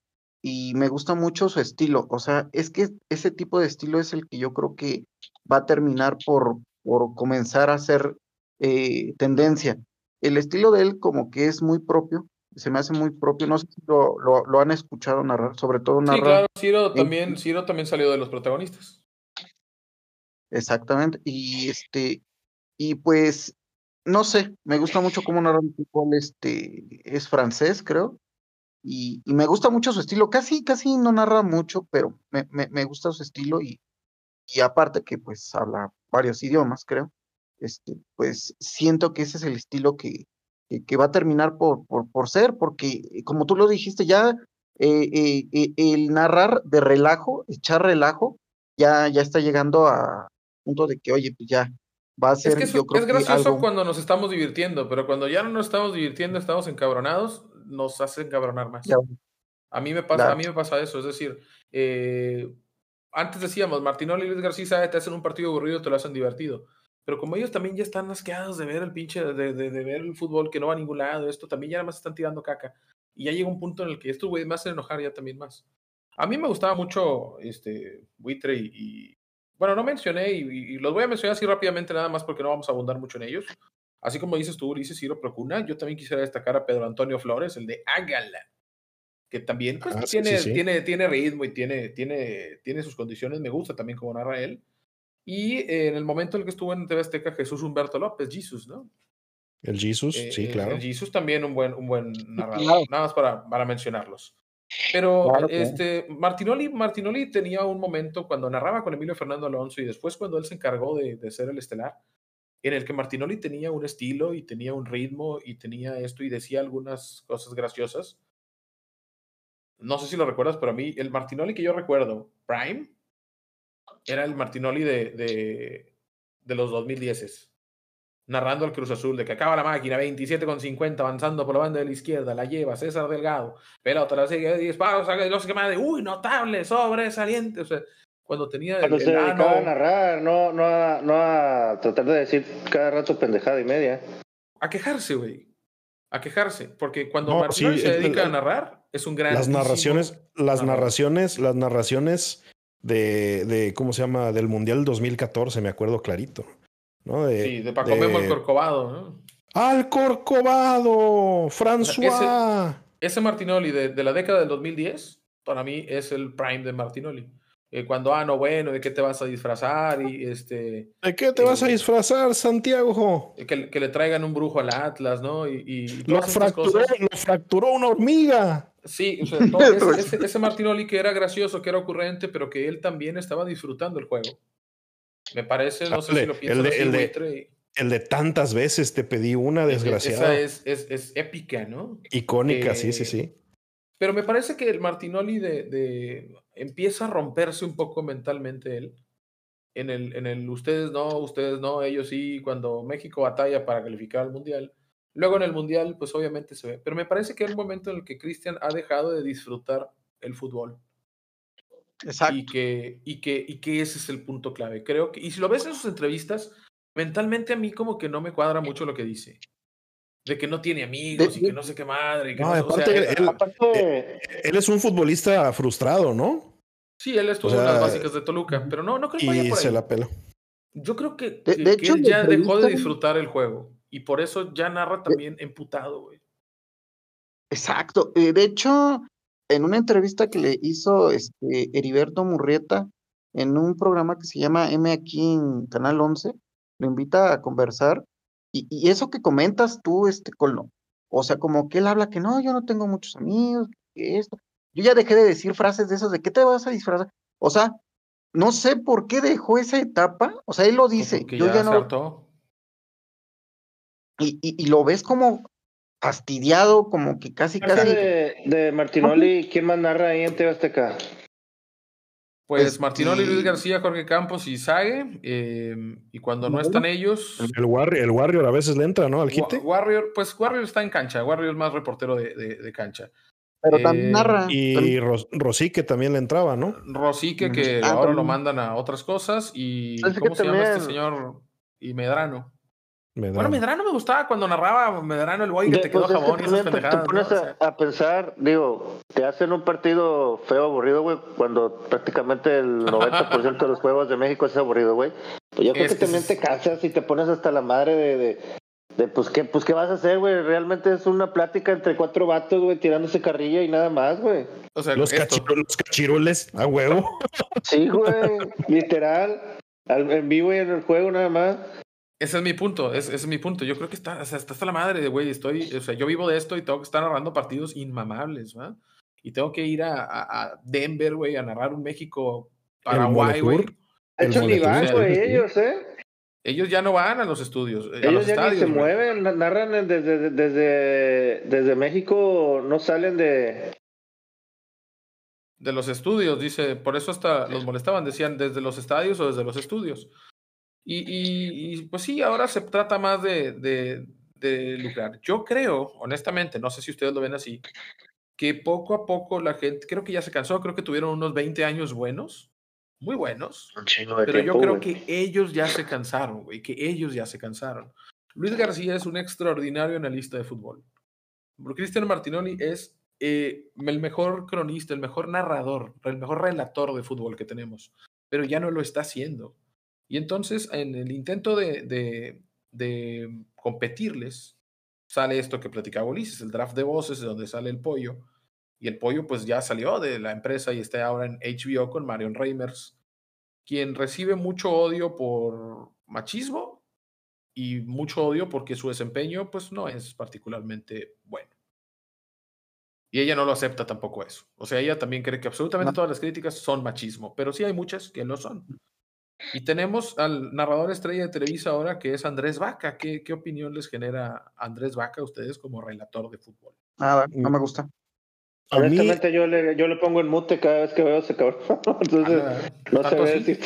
y me gusta mucho su estilo, o sea, es que ese tipo de estilo es el que yo creo que va a terminar por, por comenzar a ser eh, tendencia. El estilo de él como que es muy propio, se me hace muy propio. No sé si lo, lo, han escuchado narrar, sobre todo narrar. Sí, claro, Ciro también, Ciro también salió de los protagonistas. Exactamente. Y este, y pues, no sé, me gusta mucho cómo narra el fútbol, este, es francés, creo. Y, y, me gusta mucho su estilo. Casi, casi no narra mucho, pero me, me, me gusta su estilo y, y aparte que pues habla varios idiomas, creo. Este, pues siento que ese es el estilo que, que, va a terminar por, por, por, ser, porque eh, como tú lo dijiste, ya eh, eh, el narrar de relajo, echar relajo, ya, ya está llegando a punto de que, oye, pues ya va a ser. Es que es gracioso cuando nos estamos divirtiendo, pero cuando ya no nos estamos divirtiendo, estamos encabronados, nos hace encabronar más. A mí me pasa, a mí me pasa eso, es decir, antes decíamos, Martinoli y Luis García te hacen un partido aburrido, te lo hacen divertido. Pero como ellos también ya están asqueados de ver el pinche, de, de, ver el fútbol que no va a ningún lado, esto también ya nada más están tirando caca. Y ya llega un punto en el que esto güey me hacen enojar ya también más. A mí me gustaba mucho este Buitre y, bueno, no mencioné y, los voy a mencionar así rápidamente nada más porque no vamos a abundar mucho en ellos. Así como dices tú, Ulises Ciro Procuna, yo también quisiera destacar a Pedro Antonio Flores, el de Ágala, que también pues, ah, tiene, tiene, tiene ritmo y tiene, tiene, tiene sus condiciones, me gusta también como narra él. Y en el momento en el que estuvo en TV Azteca, Jesús Humberto López, Jesus, ¿no? El Jesus, sí, eh, claro. El Jesus también un buen, un buen narrador, nada más para, para mencionarlos. Pero este, Martinoli, Martinoli tenía un momento cuando narraba con Emilio Fernando Alonso y después cuando él se encargó de, de ser el estelar, en el que Martinoli tenía un estilo y tenía un ritmo y tenía esto y decía algunas cosas graciosas. No sé si lo recuerdas, pero a mí el Martinoli que yo recuerdo, Prime, era el Martinoli de, de, de los 2010 narrando al Cruz Azul de que acaba la máquina, 27 con 50, avanzando por la banda de la izquierda, la lleva César Delgado, pelota, la sigue, disparos, no sé qué más, de uy, notable, sobresaliente, o sea, cuando tenía cuando se dedicaba a narrar, no, no, a, no a tratar de decir cada rato pendejada y media. A quejarse, güey. A quejarse, porque cuando no, se dedica a narrar, es un gran. Las narraciones, las narraciones, las narraciones de, de, ¿cómo se llama? Del Mundial 2014, me acuerdo clarito. ¿no? De, sí, de Paco Memo al Corcovado, ¿no? ¡Al Corcovado! ¡François! ese, Martinoli de, de, la década del 2010, para mí es el prime de Martinoli. Eh, cuando, ah, no, bueno, ¿de qué te vas a disfrazar? Y este. ¿De qué te vas a disfrazar, Santiago? Que, que, le traigan un brujo al Atlas, ¿no? Y, y lo, fracturó, lo fracturó una hormiga. Sí, o sea, ese, Martinoli que era gracioso, que era ocurrente, pero que él también estaba disfrutando el juego. Me parece, no sé si lo piensas el de, el, de, tantas veces te pedí una, desgraciada. Esa es, es, épica, ¿no? Icónica, sí, sí, sí. Pero me parece que el Martinoli de, de, empieza a romperse un poco mentalmente él. En el, en el ustedes no, ustedes no, ellos sí, cuando México batalla para calificar al Mundial Luego en el Mundial, pues obviamente se ve. Pero me parece que es un momento en el que Cristian ha dejado de disfrutar el fútbol. Exacto. Y que, y, que, y que ese es el punto clave. Creo que, y si lo ves en sus entrevistas, mentalmente a mí como que no me cuadra mucho lo que dice. De que no tiene amigos y que no sé qué madre. Y que No, no sé- o sea, aparte, eh, él, Aparte, él es un futbolista frustrado, ¿no? sí, él estuvo o en las sea, básicas de Toluca, pero no, no creo que vaya Y por se ahí. la pela. Yo creo que, De- que- de que hecho, él ya dejó de disfrutar el juego. Y por eso ya narra también emputado, güey. Exacto. Eh, de hecho, en una entrevista que le hizo este Heriberto Murrieta en un programa que se llama M aquí en Canal 11, lo invita a conversar. Y, y eso que comentas tú, este Colno, o sea, como que él habla que no, yo no tengo muchos amigos, que esto. Yo ya dejé de decir frases de esas de ¿qué te vas a disfrazar? O sea, no sé por qué dejó esa etapa. O sea, él lo dice, yo ya, se no, y, y, y lo ves como fastidiado, como que casi, casi. de, de Martinoli, ¿quién más narra ahí en TV Azteca? Pues Martinoli, Luis García, Jorge Campos y Sague. eh, y cuando no están ellos, El Warrior, el Warrior a veces le entra, ¿no? Al quite. Warrior, pues Warrior está en cancha. Warrior es más reportero de, de- de cancha. Pero también Eh, narra. Y también- Ros- Rosique también le entraba, ¿no? Rosique, que Ah, ahora lo también. mandan a otras cosas. Y ¿Sabes qué ¿cómo se llama este también? señor? Y Medrano. Medrano. Bueno, Medrano me gustaba cuando narraba Medrano el güey que De- te quedó pues jabón y esas también te- pones ¿no? A, a pensar, digo, te hacen un partido feo, aburrido, güey, cuando prácticamente el 90% de los juegos de México es aburrido, güey. Pues yo creo Es que, también es- te cansas y te pones hasta la madre de, de, de, pues, ¿qué, pues, ¿qué vas a hacer, güey? Realmente es una plática entre cuatro vatos, güey, tirándose carrilla y nada más, güey. o sea, Los, esto. cachiru- los cachirules, a huevo. Sí, güey, literal, al- en vivo y en el juego nada más. Ese es mi punto, es- ese es mi punto. Yo creo que está, o sea, está hasta la madre de güey. Estoy, o sea, yo vivo de esto y tengo que estar narrando partidos inmamables, ¿va? Y tengo que ir a, a- a Denver, güey, a narrar un México, Paraguay, güey. De hecho, ni van, güey, ellos, ¿eh? Ellos ya no van a los estudios, eh, a los Ellos ya ni estadios. se güey. mueven, na- narran desde, desde, desde México, no salen de... De los estudios, dice, por eso hasta los molestaban, decían desde los estadios o desde los estudios. Y, y- y, pues sí, ahora se trata más de, de, de lucrar. Yo creo, honestamente, no sé si ustedes lo ven así, que poco a poco la gente, creo que ya se cansó, creo que tuvieron unos 20 años buenos, muy buenos, Un chingo de pero yo creo güey. que ellos ya se cansaron, güey, que ellos ya se cansaron. Luis García es un extraordinario analista de fútbol. Cristiano Martinoli es eh, el mejor cronista, el mejor narrador, el mejor relator de fútbol que tenemos, pero ya no lo está haciendo. Y entonces, en el intento de, de, de competirles, sale esto que platicaba Ulises, el draft de voces, de donde sale el pollo. Y el pollo, pues ya salió de la empresa y está ahora en HBO con Marion Reimers, quien recibe mucho odio por machismo y mucho odio porque su desempeño, pues no es particularmente bueno. Y ella no lo acepta tampoco eso. O sea, ella también cree que absolutamente todas las críticas son machismo, pero sí hay muchas que no son. Y tenemos al narrador estrella de Televisa ahora, que es Andrés Vaca. ¿Qué, qué opinión les genera Andrés Vaca a ustedes como relator de fútbol? Nada, no me gusta. A mí, yo le, yo le pongo en mute cada vez que veo a ese cabrón. Entonces, Ah, no se ¿tanto ve así? si...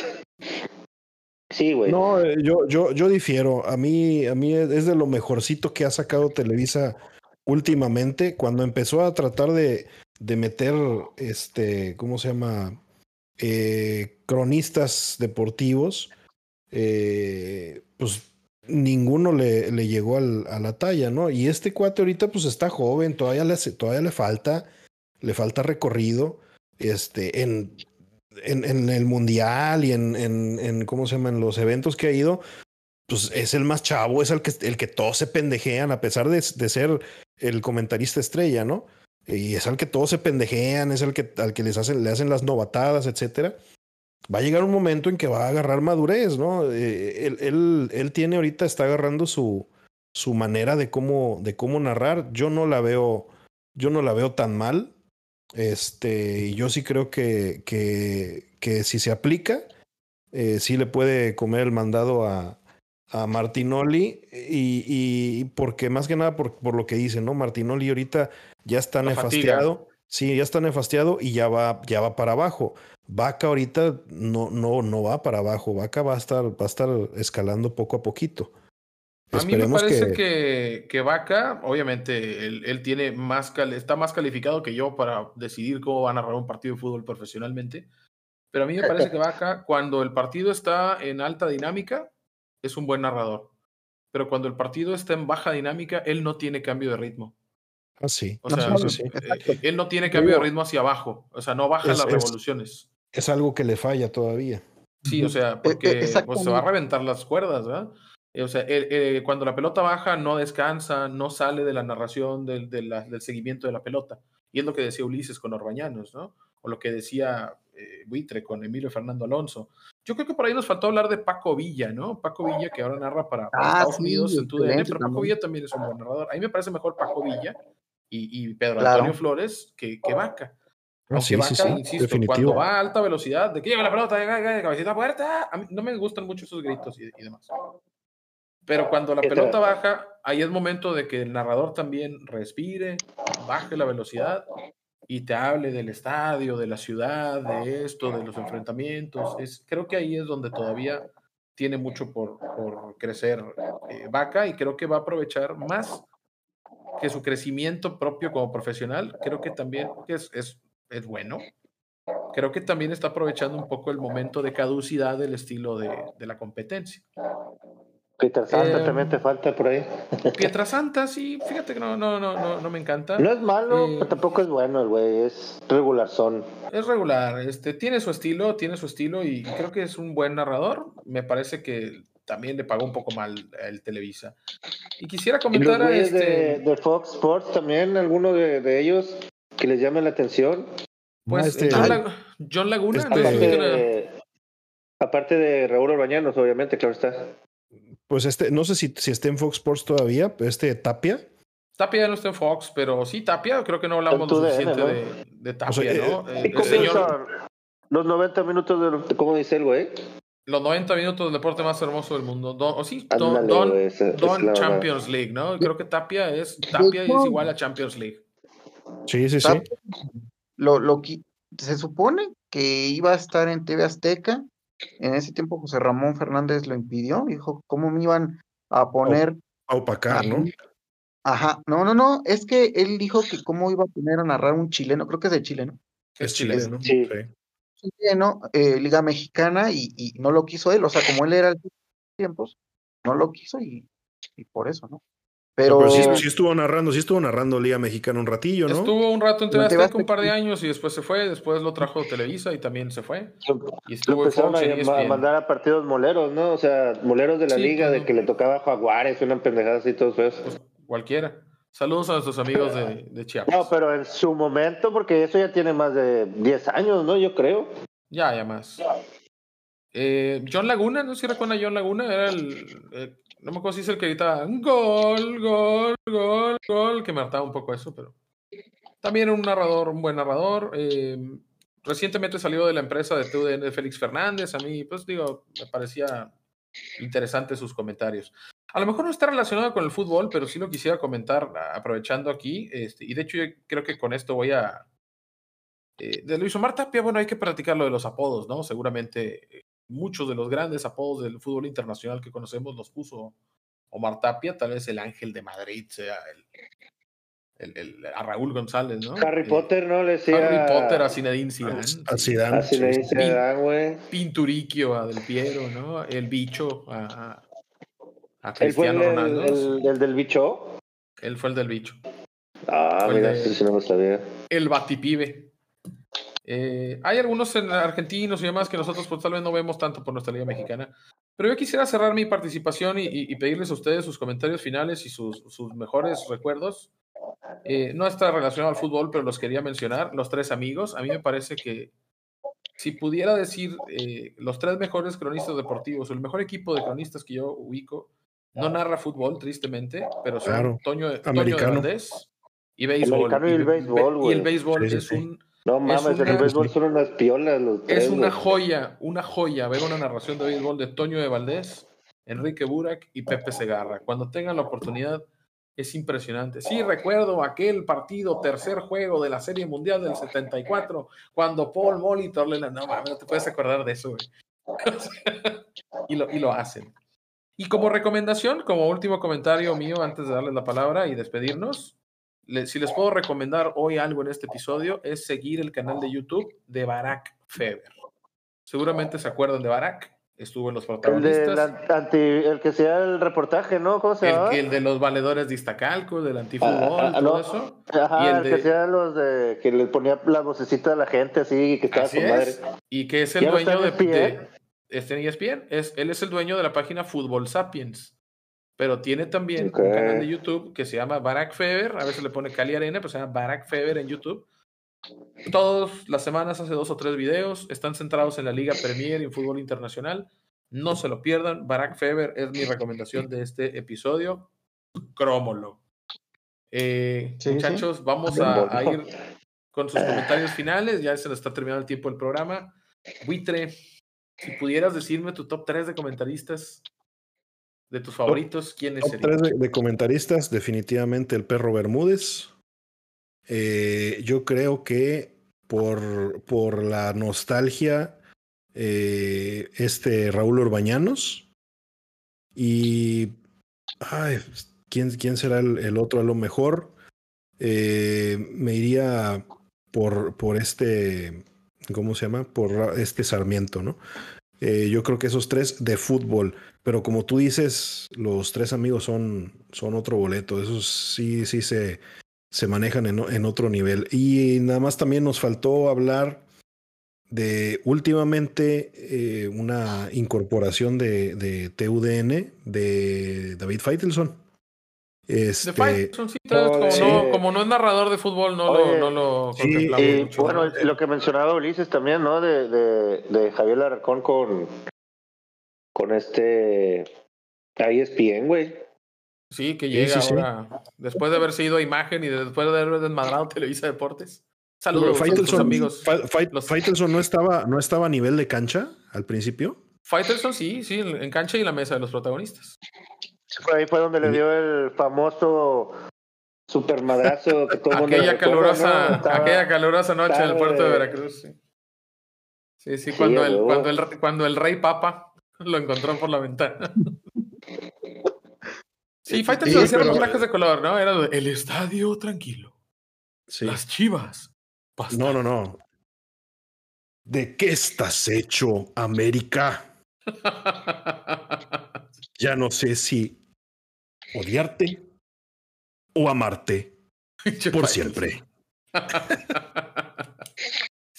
Sí, güey. no, eh, yo, yo, yo difiero. A mí, a mí es de lo mejorcito que ha sacado Televisa últimamente. Cuando empezó a tratar de, de meter, este, ¿cómo se llama? Eh, cronistas deportivos, eh, pues ninguno le, le llegó al- a la talla, ¿no? Y este cuate ahorita pues está joven, todavía le, todavía le falta, le falta recorrido, este, en, en, en el mundial y en, en, en, ¿cómo se llama? En los eventos que ha ido, pues es el más chavo, es el que, el que todos se pendejean, a pesar de, de ser el comentarista estrella, ¿no? Y es al que todos se pendejean, es el que, al que les hacen, le hacen las novatadas, etcétera. Va a llegar un momento en que va a agarrar madurez, ¿no? Eh, él, él, tiene ahorita, está agarrando su, su manera de cómo, de cómo narrar. Yo no la veo, yo no la veo tan mal. Este, yo sí creo que, que, que si se aplica, eh, sí le puede comer el mandado a, a Martinoli. Y, y porque más que nada por, por lo que dice, ¿no? Martinoli ahorita ya está nefastiado. Sí, ya está nefastiado y ya va, ya va para abajo. Vaca ahorita no, no, no va para abajo. Vaca va a estar, va a estar escalando poco a poquito. A mí me Esperemos parece que, que Vaca, obviamente, él, él tiene más está más calificado que yo para decidir cómo va a narrar un partido de fútbol profesionalmente. Pero a mí me parece que Vaca, cuando el partido está en alta dinámica, es un buen narrador. Pero cuando el partido está en baja dinámica, él no tiene cambio de ritmo. Ah, sí. O sea, Sí, eh, él no tiene cambio de ritmo hacia abajo. O sea, no baja Es- las es- revoluciones. Es algo que le falla todavía. Sí, o sea, E- e- porque pues, se va a reventar las cuerdas, ¿verdad? Eh, O sea, eh, eh, cuando la pelota baja, no descansa, no sale de la narración del, de la- del seguimiento de la pelota. Y es lo que decía Ulises con Orbañanos, ¿no? O lo que decía eh, Buitre con Emilio Fernando Alonso. Yo creo que por ahí nos faltó hablar de Paco Villa, ¿no? Paco Villa, que ahora narra para, para Ah, Estados sí, Unidos en TUDN, pero Paco. Villa también es un buen narrador. A mí me parece mejor Paco Villa y, y Pedro Claro. Antonio Flores que, que Vaca. Ah, Aunque sí, Vaca, sí, sí, insisto, definitivo. cuando va a alta velocidad, de que llega la pelota, llega, cabecita puerta, a mí no me gustan mucho esos gritos y, y demás. Pero cuando la ¿Qué pelota baja, ahí es momento de que el narrador también respire, baje la velocidad y te hable del estadio, de la ciudad, de esto, de los enfrentamientos. Es, creo que ahí es donde todavía tiene mucho por, por crecer eh, Vaca y creo que va a aprovechar más que su crecimiento propio como profesional. Creo que también es, es, es bueno. Creo que también está aprovechando un poco el momento de caducidad del estilo de, de la competencia. Peter Santa Eh, también te falta por ahí. Pietrasanta, sí, fíjate que no, no, no, no, no me encanta. No es malo, Eh, pero tampoco es bueno el güey, es regular son. Es regular, este, tiene su estilo, tiene su estilo y creo que es un buen narrador. Me parece que también le pagó un poco mal el Televisa. Y quisiera Y los comentar a este, de, de Fox Sports también, alguno de, de ellos que les llame la atención. pues, este- John, Lag- John Laguna. este- Aparte de, aparte de Raúl Orbañanos, obviamente, claro está. Pues este, no sé si, si está en Fox Sports todavía, pero este Tapia. Tapia ya no está en Fox, pero sí, Tapia, creo que no hablamos lo suficiente ¿no? de, de Tapia, sea, eh, ¿no? Eh, ¿Y el cómo señor, son los 90 minutos de- ¿cómo dice el güey? Los 90 minutos del deporte más hermoso del mundo. Don, o sí, Don, Don- es Don. Champions League, ¿no? Creo que Tapia es, Tapia es igual a Champions League. Sí, sí, sí. Lo, lo se supone que iba a estar en TV Azteca. En ese tiempo José Ramón Fernández lo impidió. Dijo, ¿cómo me iban a poner? A opacar, ¿no? Ajá, no, no, no. Es que él dijo que cómo iba a poner a narrar un chileno. Creo que es de Chile, ¿no? Es Es chileno. chileno. Sí. Sí. Chileno, eh, Liga Mexicana, y, y no lo quiso él, o sea, como él era el tiempos, no lo quiso y, y por eso, ¿no? Pero, Pero sí, sí estuvo narrando, sí estuvo narrando Liga Mexicana un ratillo, ¿no? Estuvo un rato en TV Azteca un par de años y después se fue, después lo trajo Televisa y también se fue. Y estuvo en empezaron Fox a, E a mandar a partidos moleros, ¿no? O sea, moleros de la Sí, liga, de no. que le tocaba a Jaguares, una pendejada así, todos feos. Pues, cualquiera. Saludos a nuestros amigos de, de Chiapas. No, pero en su momento, porque eso ya tiene más de 10 años, ¿no? Yo creo. Ya, ya más. Eh, John Laguna, no sé si recuerdan a John Laguna, era el. eh, no me acuerdo si es el que gritaba gol, gol, gol, gol, que me hartaba un poco eso, pero. También un narrador, un buen narrador. eh, recientemente salió de la empresa de TUDN de Félix Fernández. A mí, pues digo, me parecía interesante sus comentarios. A lo mejor no está relacionado con el fútbol, pero sí lo quisiera comentar a- aprovechando aquí. Este, y de hecho, yo creo que con esto voy a. eh, de Luis Omar Tapia, bueno, hay que platicar lo de los apodos, ¿no? Seguramente eh, muchos de los grandes apodos del fútbol internacional que conocemos los puso Omar Tapia, tal vez el Ángel de Madrid sea el, el- el- a Raúl González, ¿no? Harry Eh, Potter, ¿no? Le decía. Harry Potter a Zinedine Zidane. A sí. Zidane. Dice sí. Dan, güey. Pinturiquio a Del Piero, ¿no? El bicho a, a- a el, Cristiano del- Ronaldo. el- el del bicho. Él fue el del bicho. Ah, Fue el mira, sí no lo sabía. El Batipibe. Eh, hay algunos en argentinos y demás que nosotros pues, tal vez no vemos tanto por nuestra liga mexicana. Pero yo quisiera cerrar mi participación y, pedirles a ustedes sus comentarios finales y sus, sus mejores recuerdos. Eh, no está relacionado al fútbol, pero los quería mencionar. Los tres amigos. A mí me parece que si pudiera decir eh, los tres mejores cronistas deportivos, o el mejor equipo de cronistas que yo ubico, no narra fútbol, tristemente, pero son Claro. Toño, Toño de Americano. Valdés y béisbol. Americano y el béisbol, y güey. el béisbol Sí, sí, es sí. un No mames, una- el béisbol son unas piolas los tres. es una joya, una joya ver una narración de béisbol de Toño de Valdés, Enrique Burak y Pepe Segarra. Cuando tengan la oportunidad, es impresionante. Sí, recuerdo aquel partido, tercer juego de la Serie Mundial del 74, cuando Paul Molitor le no mames, no te puedes acordar de eso, güey. y, lo, y lo hacen. Y como recomendación, como último comentario mío antes de darles la palabra y despedirnos, le- si les puedo recomendar hoy algo en este episodio, es seguir el canal de YouTube de Barack Feber. Seguramente se acuerdan de Barack. Estuvo en los El, protagonistas. la anti, el que sea el reportaje, ¿no? ¿Cómo se El, el de los valedores de Iztacalco, del antifútbol, Ah, ah, todo no. eso. Ajá, y el el, de- que sea los de que le ponía la vocecita a la gente así y que estaba Así con madre. Y que es el Ya dueño de, de- este en ESPN. Es, él es el dueño de la página Fútbol Sapiens. Pero tiene también un canal de YouTube que se llama Barack Feber. A veces le pone Cali Arena, pero se llama Barack Feber en YouTube. Todas las semanas hace dos o tres videos. Están centrados en la Liga Premier y en fútbol internacional. No se lo pierdan. Barack Feber es mi recomendación de este episodio. Crómolo. Eh, Sí, sí. muchachos, vamos a, a ir con sus comentarios finales. Ya se nos está terminando el tiempo del programa. Buitre, si pudieras decirme tu top 3 de comentaristas de tus favoritos, ¿quiénes Top serían? 3 de, de comentaristas, definitivamente el perro Bermúdez. Eh, yo creo que por, por la nostalgia, eh, este Raúl Orbañanos. Y. Ay, ¿quién, quién será el, el otro? A lo mejor eh, me iría por, por este. ¿Cómo se llama? Por este Sarmiento, ¿no? Eh, yo creo que esos tres de fútbol. Pero como tú dices, los tres amigos son, son otro boleto. Esos sí, sí se, se manejan en, en otro nivel. Y nada más también nos faltó hablar de últimamente eh, una incorporación de, de TUDN de David Feitelson. De Este, vez como, no, como no es narrador de fútbol, no, lo, Oye. no lo Sí, contemplamos Y mucho. bueno, ¿no? lo que mencionaba Ulises también, ¿no? De, de, de Javier Larcón con, con este. Ahí es bien, güey. Sí, que llega sí, sí. ahora, después de haber sido a imagen y de- después de haber desmadrado Televisa Deportes. Saludos Faitelson, amigos. Fa- los- Faitelson no estaba, no estaba a nivel de cancha al principio. Faitelson, sí, sí, en en cancha y en la mesa de los protagonistas. Ahí fue donde le dio el famoso super madrazo que todo mundo Aquella recuerda, calurosa, ¿no? Estaba- aquella calurosa noche en el puerto de Veracruz. Sí, sí, sí, Sí, cuando, el, cuando, el, cuando el rey papa lo encontró por la ventana. Sí, Faitelson Sí, hacía reportajes de color, ¿no? Era el estadio tranquilo, Sí. las chivas. No, no, no. ¿De qué estás hecho, América? Ya no sé si odiarte o amarte por siempre.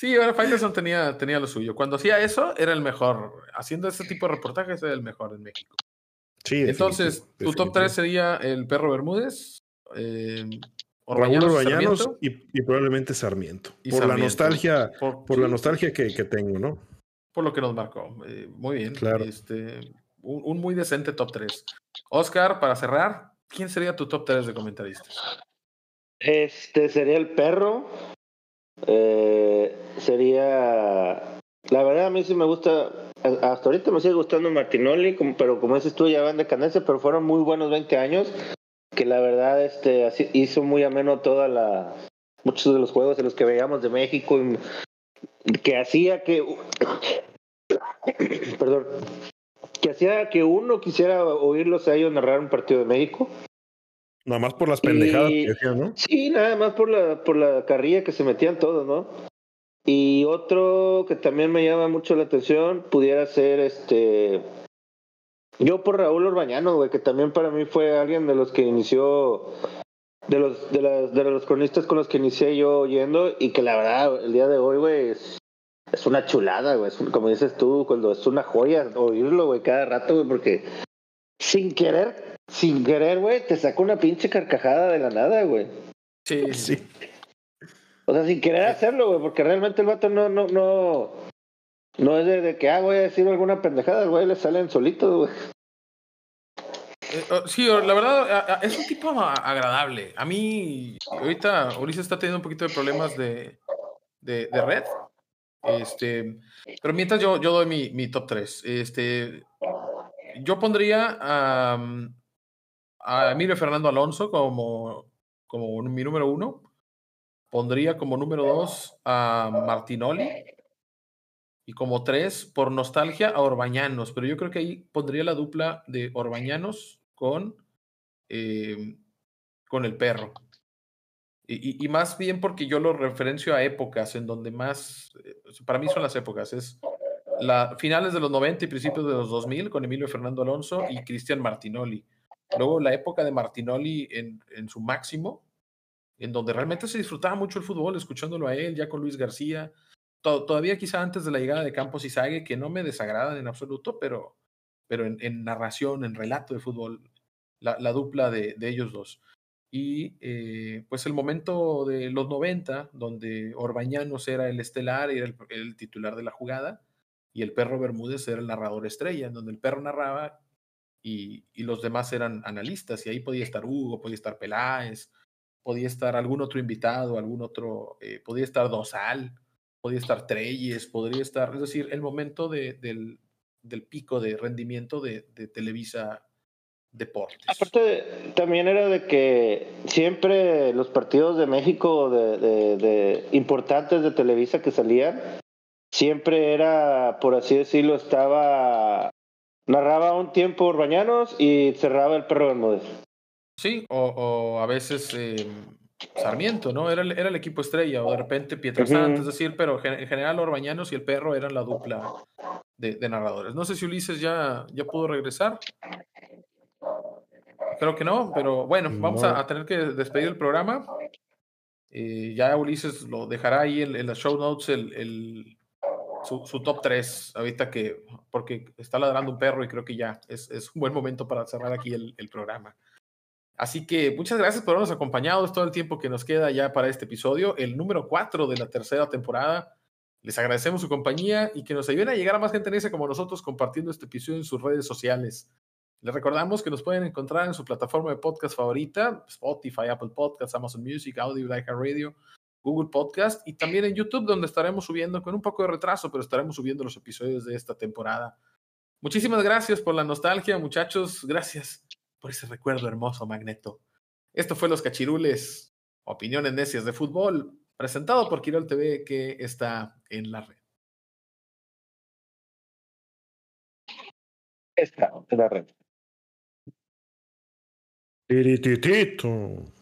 Sí, bueno, Faitelson tenía, tenía lo suyo. Cuando hacía eso, era el mejor. Haciendo ese tipo de reportajes, era el mejor en México. Sí, Entonces, definitivo, tu top definitivo. 3 sería el Perro Bermúdez, eh, Raúl Orbañanos, y, y probablemente Sarmiento. y por la nostalgia, Por, por sí, la nostalgia que, que tengo, ¿no? por lo que nos marcó. Eh, muy bien. Claro. Este, un, muy decente top 3. Oscar, para cerrar, ¿quién sería tu top 3 de comentaristas? Este sería el perro. Eh, sería. La verdad, a mí sí me gusta. Hasta ahorita me sigue gustando Martinoli, pero como dices tú, ya van de pero fueron muy buenos 20 años. Que la verdad este, así- hizo muy ameno toda la. Muchos de los juegos en los que veíamos de México. que hacía que. Perdón. Que hacía que uno quisiera oírlos a ellos narrar un partido de México. Nada más por las pendejadas Y- que decían, ¿no? Sí, nada más por la, por la carrilla que se metían todos, ¿no? Y otro que también me llama mucho la atención pudiera ser este. Yo por Raúl Orbañano, güey, que también para mí fue alguien de los que inició. De los, de, las, de los cronistas con los que inicié yo oyendo y que la verdad, el día de hoy, güey, es, es una chulada, güey. Es un- como dices tú, cuando es una joya oírlo, güey, cada rato, güey, porque sin querer, sin querer, güey, te saca una pinche carcajada de la nada, güey. Sí, Sí. O sea, sin querer hacerlo, güey, porque realmente el vato no, no, no, no es de, de que, ah, voy a decir alguna pendejada, el güey, le salen solitos, güey. Eh, oh, sí, la verdad, es un tipo agradable. A mí, ahorita Ulises está teniendo un poquito de problemas de, de, de red. Este, pero mientras yo, yo doy mi, mi top 3. Este, yo pondría a, a Emilio Fernando Alonso como, como mi número uno. Pondría como número dos a Martinoli. Y como tres, por nostalgia, a Orbañanos. Pero yo creo que ahí pondría la dupla de Orbañanos con, eh, con el perro. Y, más bien porque yo lo referencio a épocas en donde más, eh, para mí son las épocas, es la, finales de los 90 y principios de los 2000 con Emilio Fernando Alonso y Cristian Martinoli. Luego la época de Martinoli en, en su máximo, en donde realmente se disfrutaba mucho el fútbol, escuchándolo a él, ya con Luis García, todavía quizá antes de la llegada de Campos y Sague, que no me desagradan en absoluto, pero, pero en, narración, en relato de fútbol, la, dupla de, ellos dos. Y eh, pues el momento de los 90, donde Orbañanos era el estelar, era el, titular de la jugada, y el perro Bermúdez era el narrador estrella, en donde el perro narraba y, y, los demás eran analistas, y ahí podía estar Hugo, podía estar Peláez, podía estar algún otro invitado, algún otro, eh, podía estar Dosal, podría estar Treyes, podría estar, es decir, el momento de, del, del, pico de rendimiento de, Televisa Deportes. Aparte, también era de que siempre los partidos de México de, de, importantes de Televisa que salían, siempre era, por así decirlo, estaba, narraba un tiempo Urbañanos y cerraba el perro Bermúdez. Sí, o, o a veces... Eh, Sarmiento, ¿no? Era el, era el equipo estrella, o de repente Pietrasanta, es decir, pero en general Orbañanos y el perro eran la dupla de, narradores. No sé si Ulises ya, ya pudo regresar. Creo que no, pero bueno, vamos a, tener que despedir el programa. Eh, ya Ulises lo dejará ahí en, las show notes el, su, top 3, ahorita que, porque está ladrando un perro y creo que ya es, es un buen momento para cerrar aquí el, el programa. Así que muchas gracias por habernos acompañado todo el tiempo que nos queda ya para este episodio, el número 4 de la tercera temporada. Les agradecemos su compañía y que nos ayuden a llegar a más gente en ese como nosotros compartiendo este episodio en sus redes sociales. Les recordamos que nos pueden encontrar en su plataforma de podcast favorita, Spotify, Apple Podcasts, Amazon Music, Audio, Radio, Google Podcast y también en YouTube donde estaremos subiendo con un poco de retraso, pero estaremos subiendo los episodios de esta temporada. Muchísimas gracias por la nostalgia, muchachos. Gracias por ese recuerdo hermoso, Magneto. Esto fue Los Cachirules, opiniones necias de fútbol, presentado por Quirol TV, que está en la red. Está en la red. Tirititito.